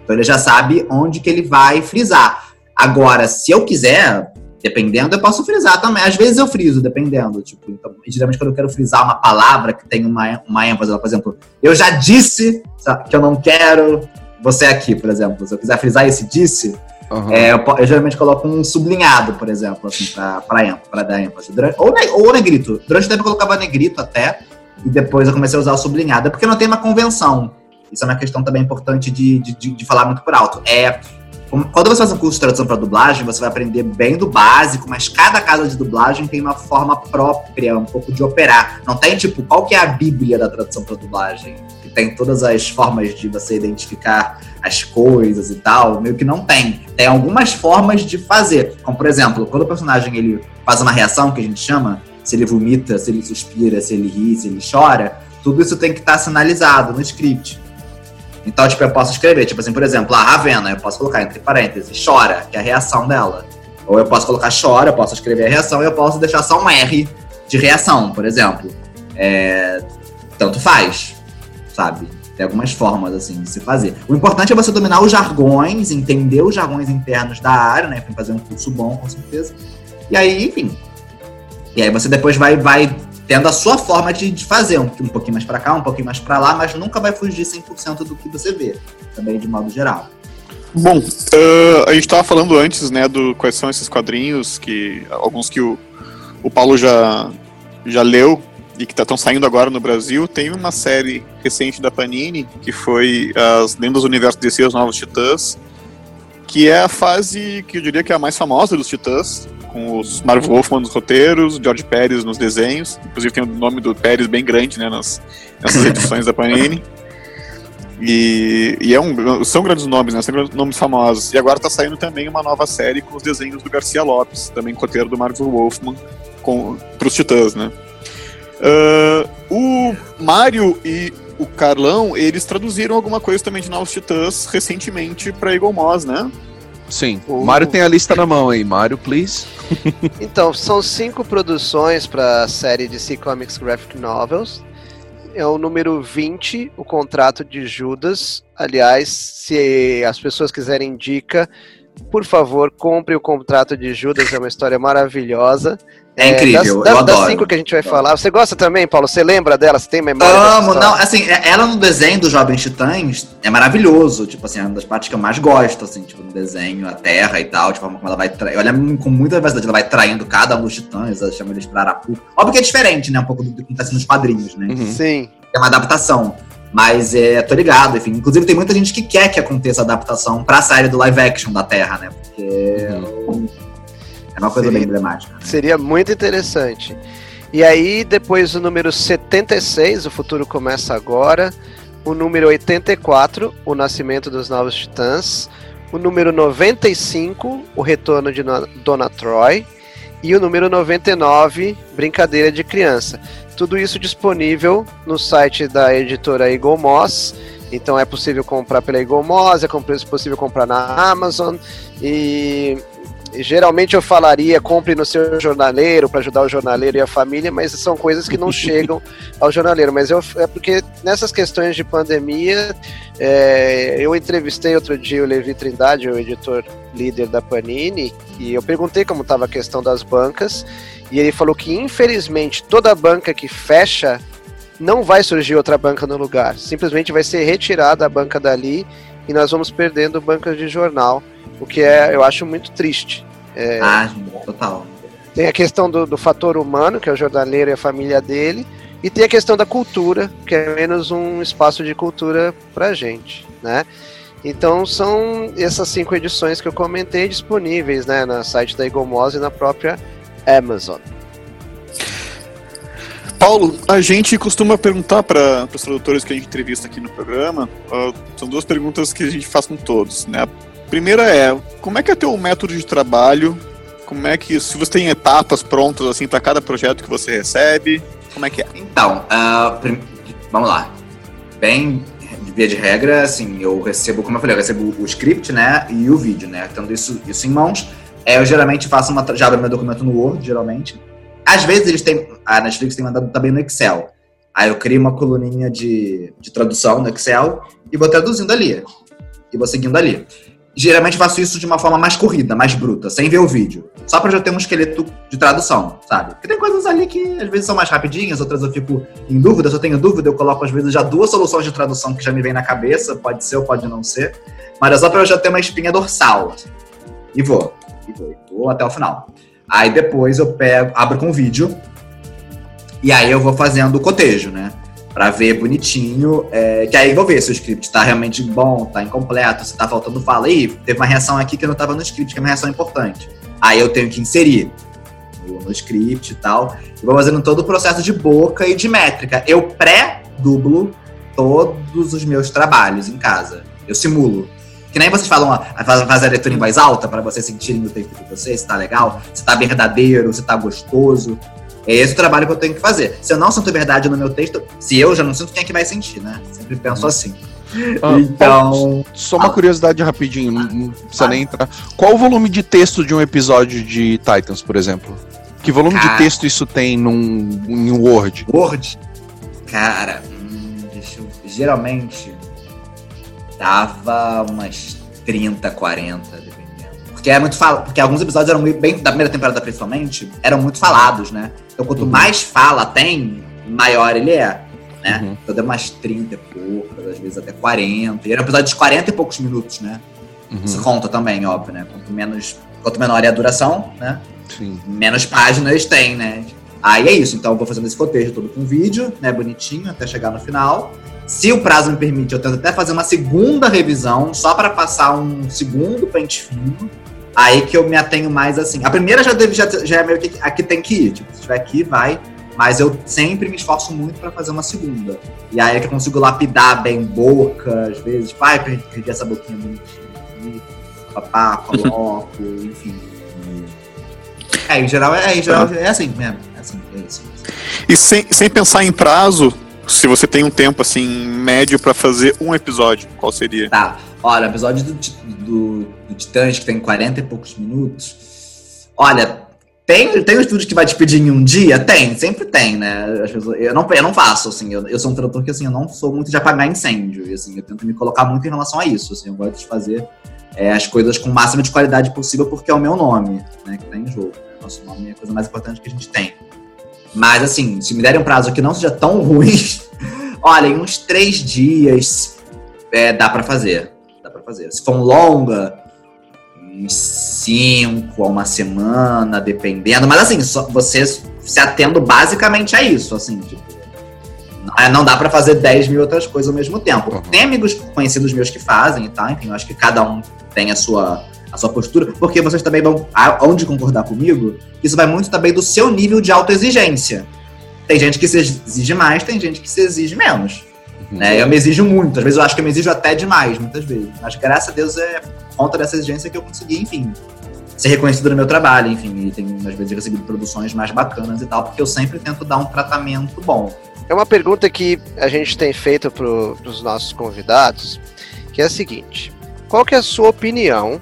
Então ele já sabe onde que ele vai frisar. Agora, se eu quiser, dependendo, eu posso frisar também. Às vezes eu friso, dependendo. Tipo, então, geralmente quando eu quero frisar uma palavra que tem uma, uma ênfase, por exemplo, eu já disse sabe, que eu não quero você aqui, por exemplo. Se eu quiser frisar esse disse, Aham. é, eu, eu geralmente coloco um sublinhado, por exemplo, assim, pra dar ênfase. Durante, ou, ne- ou negrito. Durante o tempo eu colocava negrito até, e depois eu comecei a usar o sublinhado. É porque não tem uma convenção. Isso é uma questão também importante de, de, de- de falar muito por alto. É. Quando você faz um curso de tradução para dublagem, você vai aprender bem do básico, mas cada casa de dublagem tem uma forma própria, um pouco de operar. Não tem, tipo, qual que é a bíblia da tradução para dublagem? Que tem todas as formas de você identificar as coisas e tal, meio que não tem. Tem algumas formas de fazer. Como, por exemplo, quando o personagem ele faz uma reação, que a gente chama, se ele vomita, se ele suspira, se ele ri, se ele chora, tudo isso tem que estar sinalizado no script. Então, tipo, eu posso escrever, tipo assim, por exemplo, a Ravena, eu posso colocar entre parênteses, chora, que é a reação dela. Ou eu posso colocar chora, eu posso escrever a reação e eu posso deixar só um R de reação, por exemplo. É, tanto faz, sabe? Tem algumas formas, assim, de se fazer. O importante é você dominar os jargões, entender os jargões internos da área, né? Pra fazer um curso bom, com certeza. E aí, enfim. E aí você depois vai, vai tendo a sua forma de, de fazer, um, um pouquinho mais para cá, um pouquinho mais para lá, mas nunca vai fugir 100% do que você vê, também de modo geral. Bom, uh, a gente estava falando antes, né, do quais são esses quadrinhos, que alguns que o, o Paulo já, já leu e que estão tá, saindo agora no Brasil. Tem uma série recente da Panini, que foi as Lendas do Universo DC, os Novos Titãs, que é a fase que eu diria que é a mais famosa dos Titãs, com os Marv Wolfman nos roteiros, George Pérez nos desenhos, inclusive tem o nome do Pérez bem grande, né, nas, nessas *laughs* edições da Panini. E, e é um, são grandes nomes, né? São grandes nomes famosos. E agora está saindo também uma nova série com os desenhos do Garcia Lopes, também roteiro do Marvel Wolfman, para os Titãs, né? Uh, o Mario e o Carlão, eles traduziram alguma coisa também de Novos Titãs recentemente para Eagle Moss, né? Sim. O Mário tem a lista na mão aí. Mário, please. *laughs* então, são cinco produções para a série DC Comics Graphic Novels é o número 20, o contrato de Judas. Aliás, se as pessoas quiserem dica, por favor, compre o contrato de Judas, é uma história maravilhosa. É incrível, das, das, das cinco que a gente vai falar. Você gosta também, Paulo? Você lembra dela? Você tem memória? Amo, não, assim, é, ela no desenho dos Jovens Titãs é maravilhoso. Tipo assim, é uma das partes que eu mais gosto, assim, tipo, no desenho, a Terra e tal, tipo, como ela vai traindo. Olha, com muita diversidade, ela vai traindo cada um dos titãs, ela chama eles pra Arapu. Óbvio que é diferente, né? Um pouco do que acontece nos quadrinhos, né? Uhum. Sim. É uma adaptação. Mas é, tô ligado, enfim. Inclusive, tem muita gente que quer que aconteça a adaptação pra série do live action da Terra, né? Porque. Uhum é uma coisa seria, bem. Né? Seria muito interessante. E aí, depois o número 76, o futuro começa agora. O número 84, o nascimento dos novos titãs. O número 95, o retorno de Dona Troy. E o número 99, Brincadeira de Criança. Tudo isso disponível no site da editora Eagle Moss. Então é possível comprar pela Eagle Moss, é possível comprar na Amazon. E geralmente eu falaria compre no seu jornaleiro para ajudar o jornaleiro e a família, mas são coisas que não *laughs* chegam ao jornaleiro. Mas eu, é porque nessas questões de pandemia, é, eu entrevistei outro dia o Levi Trindade, o editor líder da Panini, e eu perguntei como estava a questão das bancas, e ele falou que infelizmente toda banca que fecha não vai surgir outra banca no lugar, simplesmente vai ser retirada a banca dali e nós vamos perdendo bancas de jornal o que é, eu acho muito triste. É, ah, total. Tem a questão do, do fator humano, que é o jornaleiro e a família dele, e tem a questão da cultura, que é menos um espaço de cultura pra gente, né? Então são essas cinco edições que eu comentei disponíveis né, no site da Igomose e na própria Amazon. Paulo, a gente costuma perguntar para os tradutores que a gente entrevista aqui no programa, uh, são duas perguntas que a gente faz com todos. Né? Primeira é, como é que é teu método de trabalho? Como é que, se você tem etapas prontas assim para cada projeto que você recebe, como é que é? Então, uh, prim... vamos lá. Bem, via de regra, assim, eu recebo, como eu falei, eu recebo o script, né, e o vídeo, né, tendo isso, isso em mãos. É, eu geralmente faço uma, já abro meu documento no Word, geralmente. Às vezes eles têm, a Netflix tem mandado também no Excel. Aí eu crio uma coluninha de, de tradução no Excel e vou traduzindo ali. E vou seguindo ali geralmente faço isso de uma forma mais corrida, mais bruta, sem ver o vídeo. Só pra já ter um esqueleto de tradução, sabe? Porque tem coisas ali que às vezes são mais rapidinhas, outras eu fico em dúvida. Se eu tenho dúvida, eu coloco às vezes já duas soluções de tradução que já me vem na cabeça, pode ser ou pode não ser. Mas é só pra eu já ter uma espinha dorsal. Assim. E vou. E vou, e vou até o final. Aí depois eu pego, abro com o vídeo. E aí eu vou fazendo o cotejo, né? para ver bonitinho, é, que aí vou ver se o script tá realmente bom, tá incompleto, se tá faltando fala. Aí, teve uma reação aqui que não tava no script, que é uma reação importante. Aí eu tenho que inserir no, no script e tal. E vou fazendo todo o processo de boca e de métrica. Eu pré-dublo todos os meus trabalhos em casa. Eu simulo. Que nem vocês falam, fazer a leitura em voz alta para vocês sentirem o tempo de vocês, se tá legal, se tá verdadeiro, se tá gostoso. É esse o trabalho que eu tenho que fazer. Se eu não sinto verdade no meu texto, se eu já não sinto, quem é que vai sentir, né? Sempre penso Uhum. assim. Ah, então. Só uma Ah. curiosidade rapidinho, não, precisa nem entrar. Qual o volume de texto de um episódio de Titans, por exemplo? Que volume Cara. de texto isso tem num, em Word? Word, cara, hum, deixa eu. Geralmente dava umas 30, 40, dependendo. Porque é muito fala, porque alguns episódios eram muito- bem da primeira temporada principalmente, eram muito falados, né? Então quanto Uhum. mais fala tem, maior ele é, né? Uhum. Então deu umas 30 e poucas, às vezes até 40. E era um episódio de 40 e poucos minutos, né? Isso Uhum, conta também, óbvio, né? Quanto menos, quanto menor é a duração, né? sim. menos páginas tem, né? Aí é isso, então eu vou fazendo esse cotejo todo com vídeo, né, bonitinho, até chegar no final. Se o prazo me permite, eu tento até fazer uma segunda revisão, só para passar um segundo pente fino. Aí que eu me atenho mais assim. A primeira já, deve, já, já é meio que aqui tem que ir, tipo, se tiver aqui, vai. Mas eu sempre me esforço muito para fazer uma segunda. E aí é que eu consigo lapidar bem boca, às vezes, tipo, ai, perdi, perdi essa boquinha bonitinha aqui, papá, *laughs* coloco, enfim. É, em geral, é, em geral é assim mesmo. É assim, é isso. E sem, sem pensar em prazo, se você tem um tempo assim médio pra fazer um episódio, qual seria? Tá, olha, episódio do, do, do Titãs, que tem 40 e poucos minutos. Olha, tem, tem um estúdio que vai te pedir em um dia? Tem, sempre tem, né? As pessoas- eu, não, eu não faço, assim, eu, eu sou um tradutor que assim, eu não sou muito de apagar incêndio. E assim, eu tento me colocar muito em relação a isso. Assim, eu gosto de fazer é, as coisas com o máximo de qualidade possível, porque é o meu nome, né? Que tá em jogo. Nosso nome é a coisa mais importante que a gente tem. Mas assim, se me derem um prazo que não seja tão *laughs* ruim, olha, em uns três dias é, dá pra fazer. Dá pra fazer. Se for um longa, uns cinco a uma semana, dependendo. Mas assim, só, você se atendo basicamente a isso, assim, tipo. Não, é- dá pra fazer 10 mil outras coisas ao mesmo tempo. Uhum. Tem amigos conhecidos meus que fazem e tal, enfim, eu acho que cada um tem a sua, a sua postura, porque vocês também vão aonde concordar comigo, isso vai muito também do seu nível de autoexigência. Tem gente que se exige mais, tem gente que se exige menos. Uhum. Né? Eu me exijo muito, às vezes eu acho que eu me exijo até demais, muitas vezes. Mas graças a Deus é conta dessa exigência que eu consegui, enfim, ser reconhecido no meu trabalho, enfim, e tenho às vezes recebido produções mais bacanas e tal, porque eu sempre tento dar um tratamento bom. É uma pergunta que a gente tem feito para os nossos convidados, que é a seguinte: qual que é a sua opinião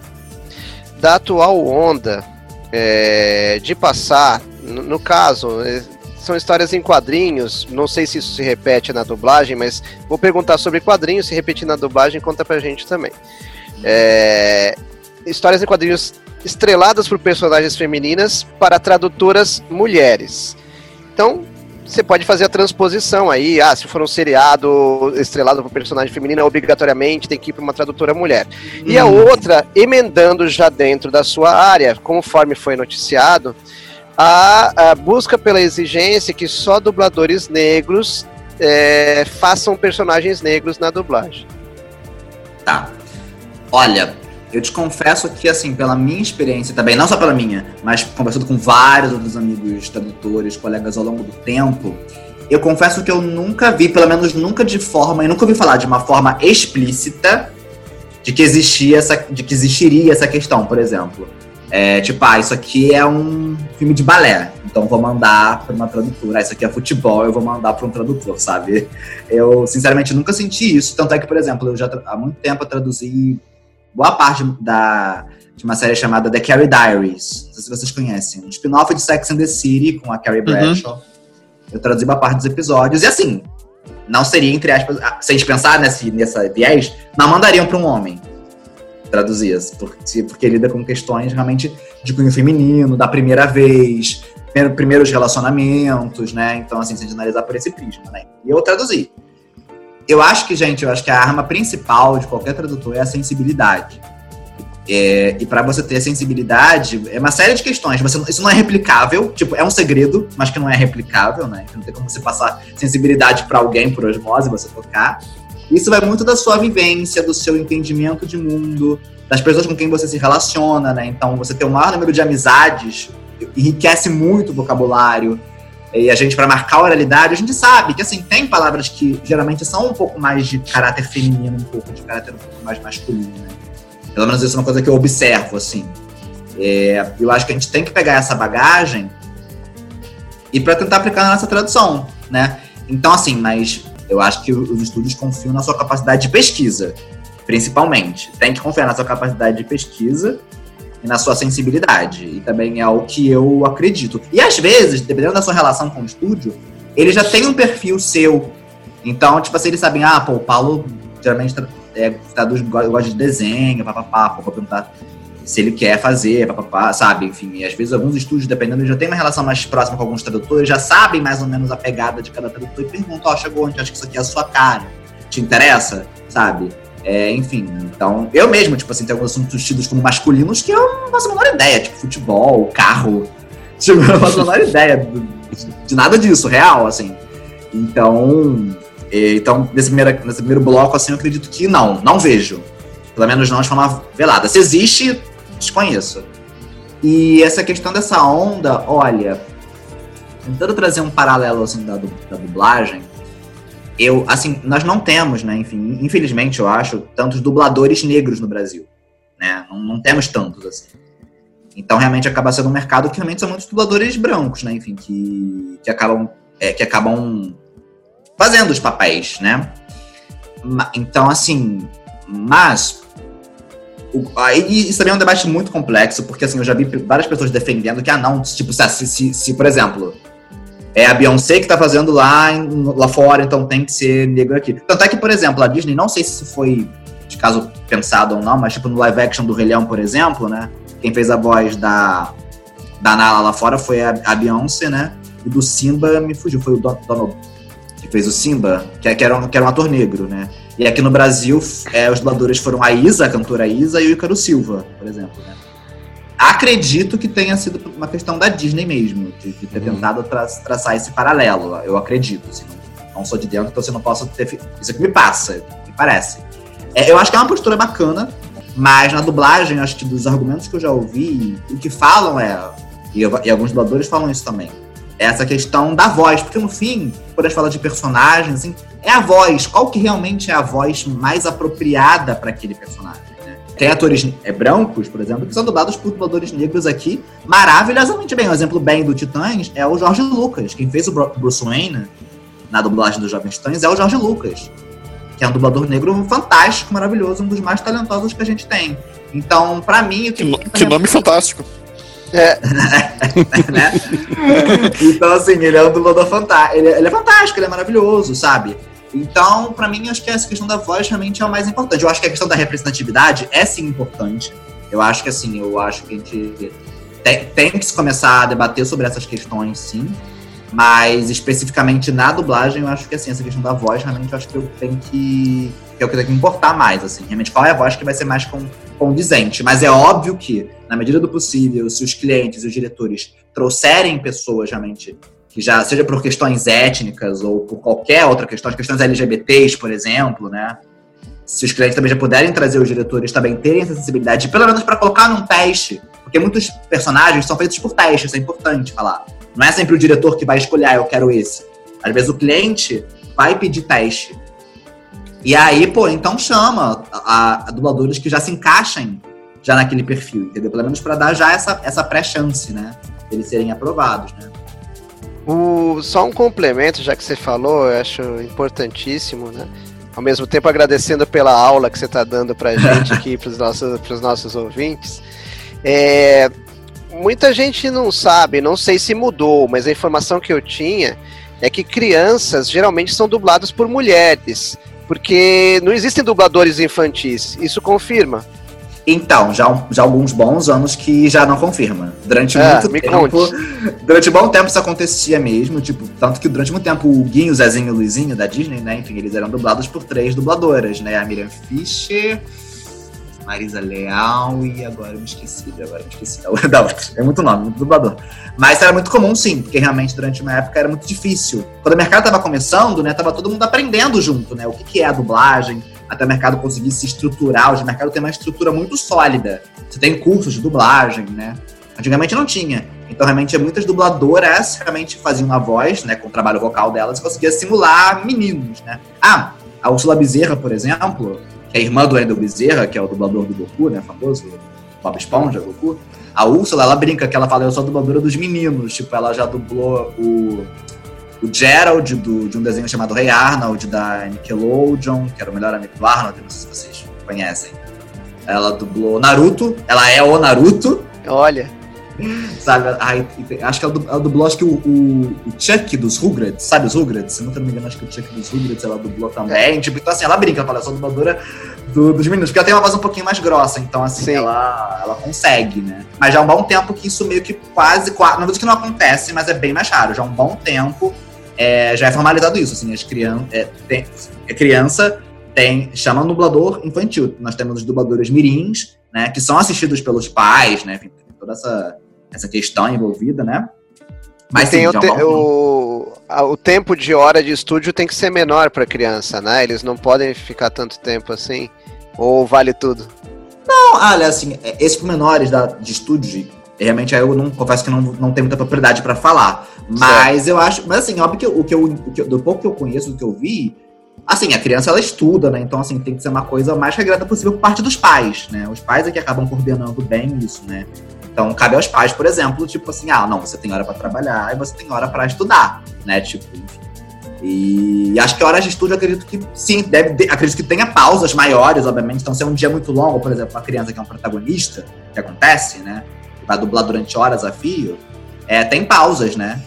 da atual onda é, de passar, no, no caso, é, são histórias em quadrinhos, não sei se isso se repete na dublagem, mas vou perguntar sobre quadrinhos, se repetir na dublagem, conta pra gente também. É, histórias em quadrinhos estreladas por personagens femininas para tradutoras mulheres. Então, você pode fazer a transposição aí. Ah, se for um seriado estrelado por personagem feminina, obrigatoriamente tem que ir para uma tradutora mulher. E a outra, emendando já dentro da sua área, conforme foi noticiado, a, a busca pela exigência que só dubladores negros é, façam personagens negros na dublagem. Tá. Olha, eu te confesso que, assim, pela minha experiência também, não só pela minha, mas conversando com vários outros amigos tradutores, colegas ao longo do tempo, eu confesso que eu nunca vi, pelo menos nunca de forma, e nunca ouvi falar de uma forma explícita de que existia essa, de que existiria essa questão, por exemplo. É, tipo, ah, isso aqui é um filme de balé, então vou mandar para uma tradutora. Ah, isso aqui é futebol, eu vou mandar para um tradutor, sabe? Eu, sinceramente, nunca senti isso. Tanto é que, por exemplo, eu já há muito tempo traduzi boa parte da, de uma série chamada The Carrie Diaries. Não sei se vocês conhecem. Um spin-off de Sex and the City com a Carrie Bradshaw. Eu traduzi boa parte dos episódios. E assim, não seria, entre aspas, ah, se a gente pensar nesse, nessa viés, não mandariam para um homem traduzir, porque, porque lida com questões realmente de cunho feminino, da primeira vez, primeiro- primeiros relacionamentos, né? Então, assim, se a gente analisar por esse prisma, né? E eu traduzi. Eu acho que, gente, eu acho que a arma principal de qualquer tradutor é a sensibilidade. É, e para você ter sensibilidade, é uma série de questões. Você, isso não é replicável, tipo, é um segredo, mas que não é replicável, né? Não tem como você passar sensibilidade para alguém por osmose, você tocar. Isso vai muito da sua vivência, do seu entendimento de mundo, das pessoas com quem você se relaciona, né? Então, você ter o maior número de amizades enriquece muito o vocabulário. E a gente, para marcar a oralidade, a gente sabe que, assim, tem palavras que geralmente são um pouco mais de caráter feminino, um pouco de caráter um pouco mais masculino, né? Pelo menos isso é uma coisa que eu observo, assim. É, eu acho que a gente tem que pegar essa bagagem e para tentar aplicar na nossa tradução, né? Então, assim, mas eu acho que os estúdios confiam na sua capacidade de pesquisa, principalmente. Tem que confiar na sua capacidade de pesquisa e na sua sensibilidade. E também é o que eu acredito. E às vezes, dependendo da sua relação com o estúdio, ele já tem um perfil seu. Então, tipo assim, eles sabem, ah, pô, o Paulo geralmente é, traduz, gosta de desenho, papapá, vou perguntar se ele quer fazer, papapá, sabe? Enfim, às vezes alguns estúdios, dependendo, já tem uma relação mais próxima com alguns tradutores, já sabem mais ou menos a pegada de cada tradutor e perguntam, ó, oh, chegou onde? Acho que isso aqui é a sua cara. Te interessa? Sabe? É, enfim, então, eu mesmo, tipo assim, tem alguns assuntos tidos como masculinos que eu não faço a menor ideia, tipo futebol, carro. *laughs* Tipo, eu não faço a menor ideia de, de nada disso, real, assim. Então, então nesse, primeiro, nesse primeiro bloco, assim, eu acredito que não, não vejo. Pelo menos não de forma velada. Se existe, desconheço. E essa questão dessa onda, olha, tentando trazer um paralelo assim da, da dublagem, eu, assim, nós não temos, né, enfim, infelizmente eu acho, tantos dubladores negros no Brasil, né, não, não temos tantos, assim. Então, realmente, acaba sendo um mercado que realmente são muitos dubladores brancos, né, enfim, que, que acabam, é, que acabam fazendo os papéis, né. Então, assim, mas Aí isso também é um debate muito complexo, porque assim, eu já vi várias pessoas defendendo que, ah, não, tipo, se, se, se por exemplo, é a Beyoncé que tá fazendo lá, lá fora, então tem que ser negro aqui. Tanto é que, por exemplo, a Disney, não sei se isso foi de caso pensado ou não, mas tipo no live action do Rei Leão, por exemplo, né? Quem fez a voz da, da Nala lá fora foi a, a Beyoncé, né? E do Simba me fugiu, foi o Donald que fez o Simba, que, que, era, um, que era um ator negro, né? E aqui no Brasil, é, os dubladores foram a Isa, a cantora Isa, e o Ícaro Silva, por exemplo. Né? Acredito que tenha sido uma questão da Disney mesmo, de, de ter uhum. tentado tra traçar esse paralelo. Eu acredito. Assim, não, sou de dentro, então você não posso ter. Isso que me passa, me parece. É, eu acho que é uma postura bacana, mas na dublagem, acho que dos argumentos que eu já ouvi, o que falam é. E, eu, e alguns dubladores falam isso também. É essa questão da voz, porque no fim, quando a gente fala de personagens, assim, é a voz. Qual que realmente é a voz mais apropriada para aquele personagem? Né? Tem atores é, brancos, por exemplo, que são dublados por dubladores negros aqui maravilhosamente bem. Um exemplo bem do Titãs é o Jorge Lucas. Quem fez o Bruce Wayne na dublagem dos Jovens Titãs é o Jorge Lucas, que é um dublador negro fantástico, maravilhoso, um dos mais talentosos que a gente tem. Então, para mim, o que. Que, que nome fantástico. É. *laughs* né? Então, assim, ele é um dublador fantástico. Ele, ele, é fantástico, ele é maravilhoso, sabe? Então, para mim, acho que essa questão da voz realmente é o mais importante. Eu acho que a questão da representatividade é sim importante. Eu acho que assim, eu acho que a gente tem, tem que se começar a debater sobre essas questões, sim. Mas especificamente na dublagem, eu acho que assim, essa questão da voz, realmente eu acho que eu tenho que. que é o que importar mais, assim. Realmente, qual é a voz que vai ser mais condizente. Mas é óbvio que, na medida do possível, se os clientes e os diretores trouxerem pessoas realmente que já seja por questões étnicas ou por qualquer outra questão, as questões LGBTs, por exemplo, né? Se os clientes também já puderem trazer os diretores também terem essa sensibilidade, pelo menos para colocar num teste, porque muitos personagens são feitos por testes, isso é importante falar. Não é sempre o diretor que vai escolher, ah, eu quero esse. Às vezes o cliente vai pedir teste. E aí, pô, então chama a, a dubladores que já se encaixem já naquele perfil, entendeu? Pelo menos para dar já essa, essa pré-chance, né? Eles serem aprovados, né? O, só um complemento, já que você falou, eu acho importantíssimo, né? Ao mesmo tempo agradecendo pela aula que você está dando para a *laughs* gente aqui, para os nossos, nossos ouvintes. É, muita gente não sabe, não sei se mudou, mas a informação que eu tinha é que crianças geralmente são dubladas por mulheres, porque não existem dubladores infantis. Isso confirma? Então, já, já alguns bons anos que já não confirma. Durante ah, muito tempo. Conte. Durante bom tempo isso acontecia mesmo. Tipo, tanto que durante muito tempo o Guinho, o Zezinho e o Luizinho da Disney, né? Enfim, eles eram dublados por três dubladoras, né? A Miriam Fischer, Marisa Leal e agora eu me esqueci, agora eu me esqueci *laughs* da outra. É muito nome, muito dublador. Mas era muito comum, sim, porque realmente durante uma época era muito difícil. Quando o mercado estava começando, né? Tava todo mundo aprendendo junto, né? O que, que é a dublagem até o mercado conseguir se estruturar. Hoje o mercado tem uma estrutura muito sólida. Você tem cursos de dublagem, né? Antigamente não tinha. Então, realmente, muitas dubladoras realmente faziam a voz, né, com o trabalho vocal delas, e conseguia simular meninos, né? Ah, a Ursula Bezerra, por exemplo, que é irmã do Wendel Bezerra, que é o dublador do Goku, né, famoso, Bob Esponja, Goku. A Úrsula, ela brinca que ela fala, eu sou a dubladora dos meninos. Tipo, ela já dublou o, o Gerald do, de um desenho chamado Rei Arnold, da Nickelodeon, que era o melhor amigo do Arnold, não sei se vocês conhecem. Ela dublou Naruto, ela é o Naruto. Olha. *laughs* Sabe, ai, acho que ela, ela dublou acho que o, o, o, Chuck dos Rugrats, sabe os Rugrats? Se não me engano, acho que o Chuck dos Rugrats ela dublou também. Tipo, então assim, ela brinca, ela fala, eu sou dubladora do, dos meninos, porque ela tem uma voz um pouquinho mais grossa, então assim, ela, ela consegue, né? Mas já há um bom tempo que isso meio que quase, quase não vou dizer que não acontece, mas é bem mais raro. Já há um bom tempo é, já é formalizado isso, assim, as crianças, é, tem, a criança tem, chama um dublador infantil. Nós temos os dubladores mirins, né, que são assistidos pelos pais, né, enfim, toda essa, essa questão envolvida, né. Mas tem sim, o, te, o, o, tempo de hora de estúdio tem que ser menor para criança, né? Eles não podem ficar tanto tempo assim. Ou vale tudo? Não, olha, assim, é, esses menores da, de estúdio, realmente aí eu não confesso que não, não tenho muita propriedade para falar. Mas certo. eu acho. Mas assim, óbvio que, o, que eu, o que do pouco que eu conheço, do que eu vi, assim, a criança ela estuda, né? Então, assim, tem que ser uma coisa mais regrada possível por parte dos pais, né? Os pais é que acabam coordenando bem isso, né? Então, cabe aos pais, por exemplo, tipo assim, ah, não, você tem hora para trabalhar e você tem hora para estudar, né? Tipo, enfim. E acho que horas de estúdio, acredito que sim, deve, acredito que tenha pausas maiores, obviamente. Então, se é um dia muito longo, por exemplo, uma criança que é um protagonista, que acontece, né? Vai dublar durante horas a fio, é, tem pausas, né?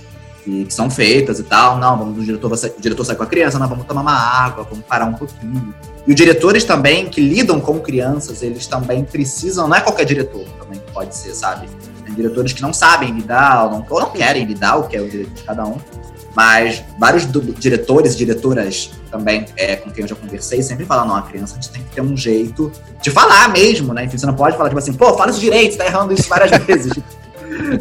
Que, que, são feitas e tal. Não, vamos, o diretor, o diretor sai com a criança, não, vamos tomar uma água, vamos parar um pouquinho. E os diretores também, que lidam com crianças, eles também precisam, não é qualquer diretor também pode ser, sabe? Tem diretores que não sabem lidar, ou não, ou não querem lidar, o que é o direito de cada um. Mas vários diretores e diretoras também é, com quem eu já conversei sempre falam, não, a criança a gente tem que ter um jeito de falar mesmo, né? Enfim, você não pode falar, tipo assim, pô, fala isso direito, você tá errando isso várias *laughs* vezes.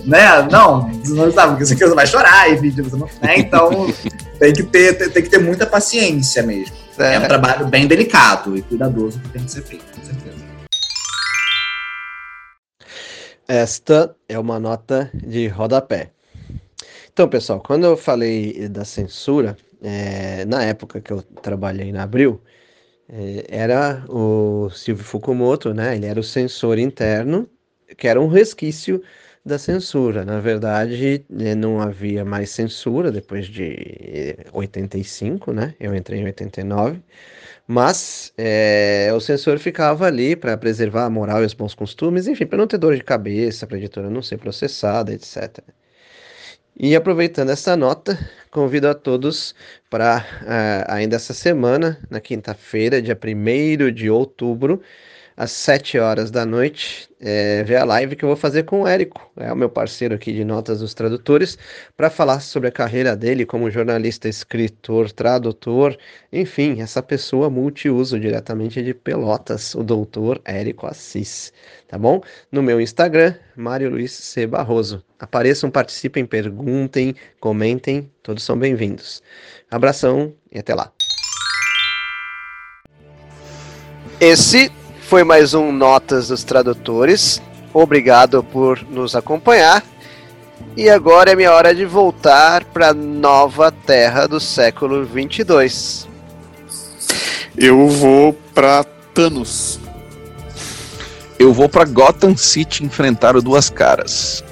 né? Não, você não sabe, porque você criança vai chorar, enfim, você não, né? Então tem que, ter, tem que ter muita paciência mesmo. É. é um trabalho bem delicado e cuidadoso que tem que ser feito, com certeza. Esta é uma nota de rodapé. Então, pessoal, quando eu falei da censura, é, na época que eu trabalhei na Abril, é, era o Silvio Fukumoto, né? Ele era o censor interno, que era um resquício da censura. Na verdade, é, não havia mais censura depois de 85, né? Eu entrei em 89. Mas é, o censor ficava ali para preservar a moral e os bons costumes, enfim, para não ter dor de cabeça, para a editora não ser processada, etc. E aproveitando essa nota, convido a todos para uh, ainda essa semana, na quinta-feira, dia 1 de outubro, às 7 horas da noite, é, ver a live que eu vou fazer com o Érico, é o meu parceiro aqui de Notas dos Tradutores, para falar sobre a carreira dele como jornalista, escritor, tradutor, enfim, essa pessoa multiuso diretamente de Pelotas, o doutor Érico Assis, tá bom? No meu Instagram, Mário Luiz C. Barroso. Apareçam, participem, perguntem, comentem, todos são bem-vindos. Abração e até lá. Esse foi mais um Notas dos Tradutores. Obrigado por nos acompanhar. E agora é minha hora de voltar para nova terra do século 22. Eu vou para Thanos. Eu vou para Gotham City enfrentar o Duas Caras.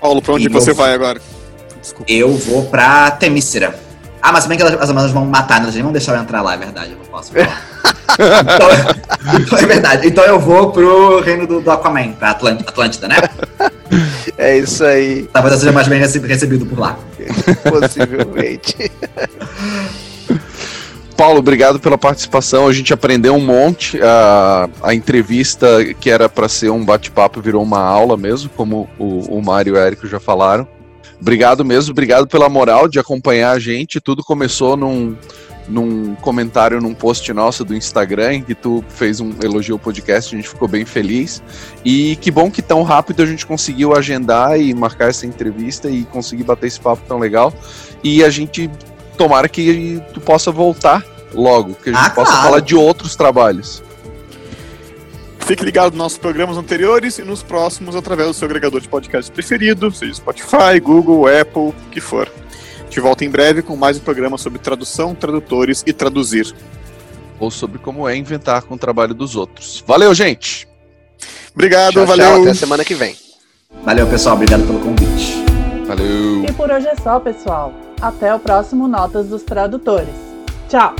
Paulo, para onde e você eu... vai agora? Desculpa. Eu vou para Temícera. Ah, mas se bem que elas, as amazonas vão matar, né? elas nem vão deixar eu entrar lá, é verdade. Eu não posso *laughs* então, então, é verdade. Então eu vou pro reino do, do Aquaman, pra Atlântida, Atlântida, né? É isso aí. Talvez eu seja mais bem recebido por lá. Possivelmente. Paulo, obrigado pela participação. A gente aprendeu um monte. A, a entrevista que era para ser um bate-papo virou uma aula mesmo, como o, o Mário e o Érico já falaram. Obrigado mesmo, obrigado pela moral de acompanhar a gente. Tudo começou num, num comentário num post nosso do Instagram, em que tu fez um elogio ao podcast, a gente ficou bem feliz. E que bom que tão rápido a gente conseguiu agendar e marcar essa entrevista e conseguir bater esse papo tão legal. E a gente tomara que tu possa voltar logo, que a gente ah, possa claro. falar de outros trabalhos. Fique ligado nos nossos programas anteriores e nos próximos através do seu agregador de podcast preferido, seja Spotify, Google, Apple, o que for. Te volta em breve com mais um programa sobre tradução, tradutores e traduzir. Ou sobre como é inventar com o trabalho dos outros. Valeu, gente! Obrigado, Tchau, valeu. tchau, até semana que vem. Valeu, pessoal. Obrigado pelo convite. Valeu! E por hoje é só, pessoal. Até o próximo Notas dos Tradutores. Tchau!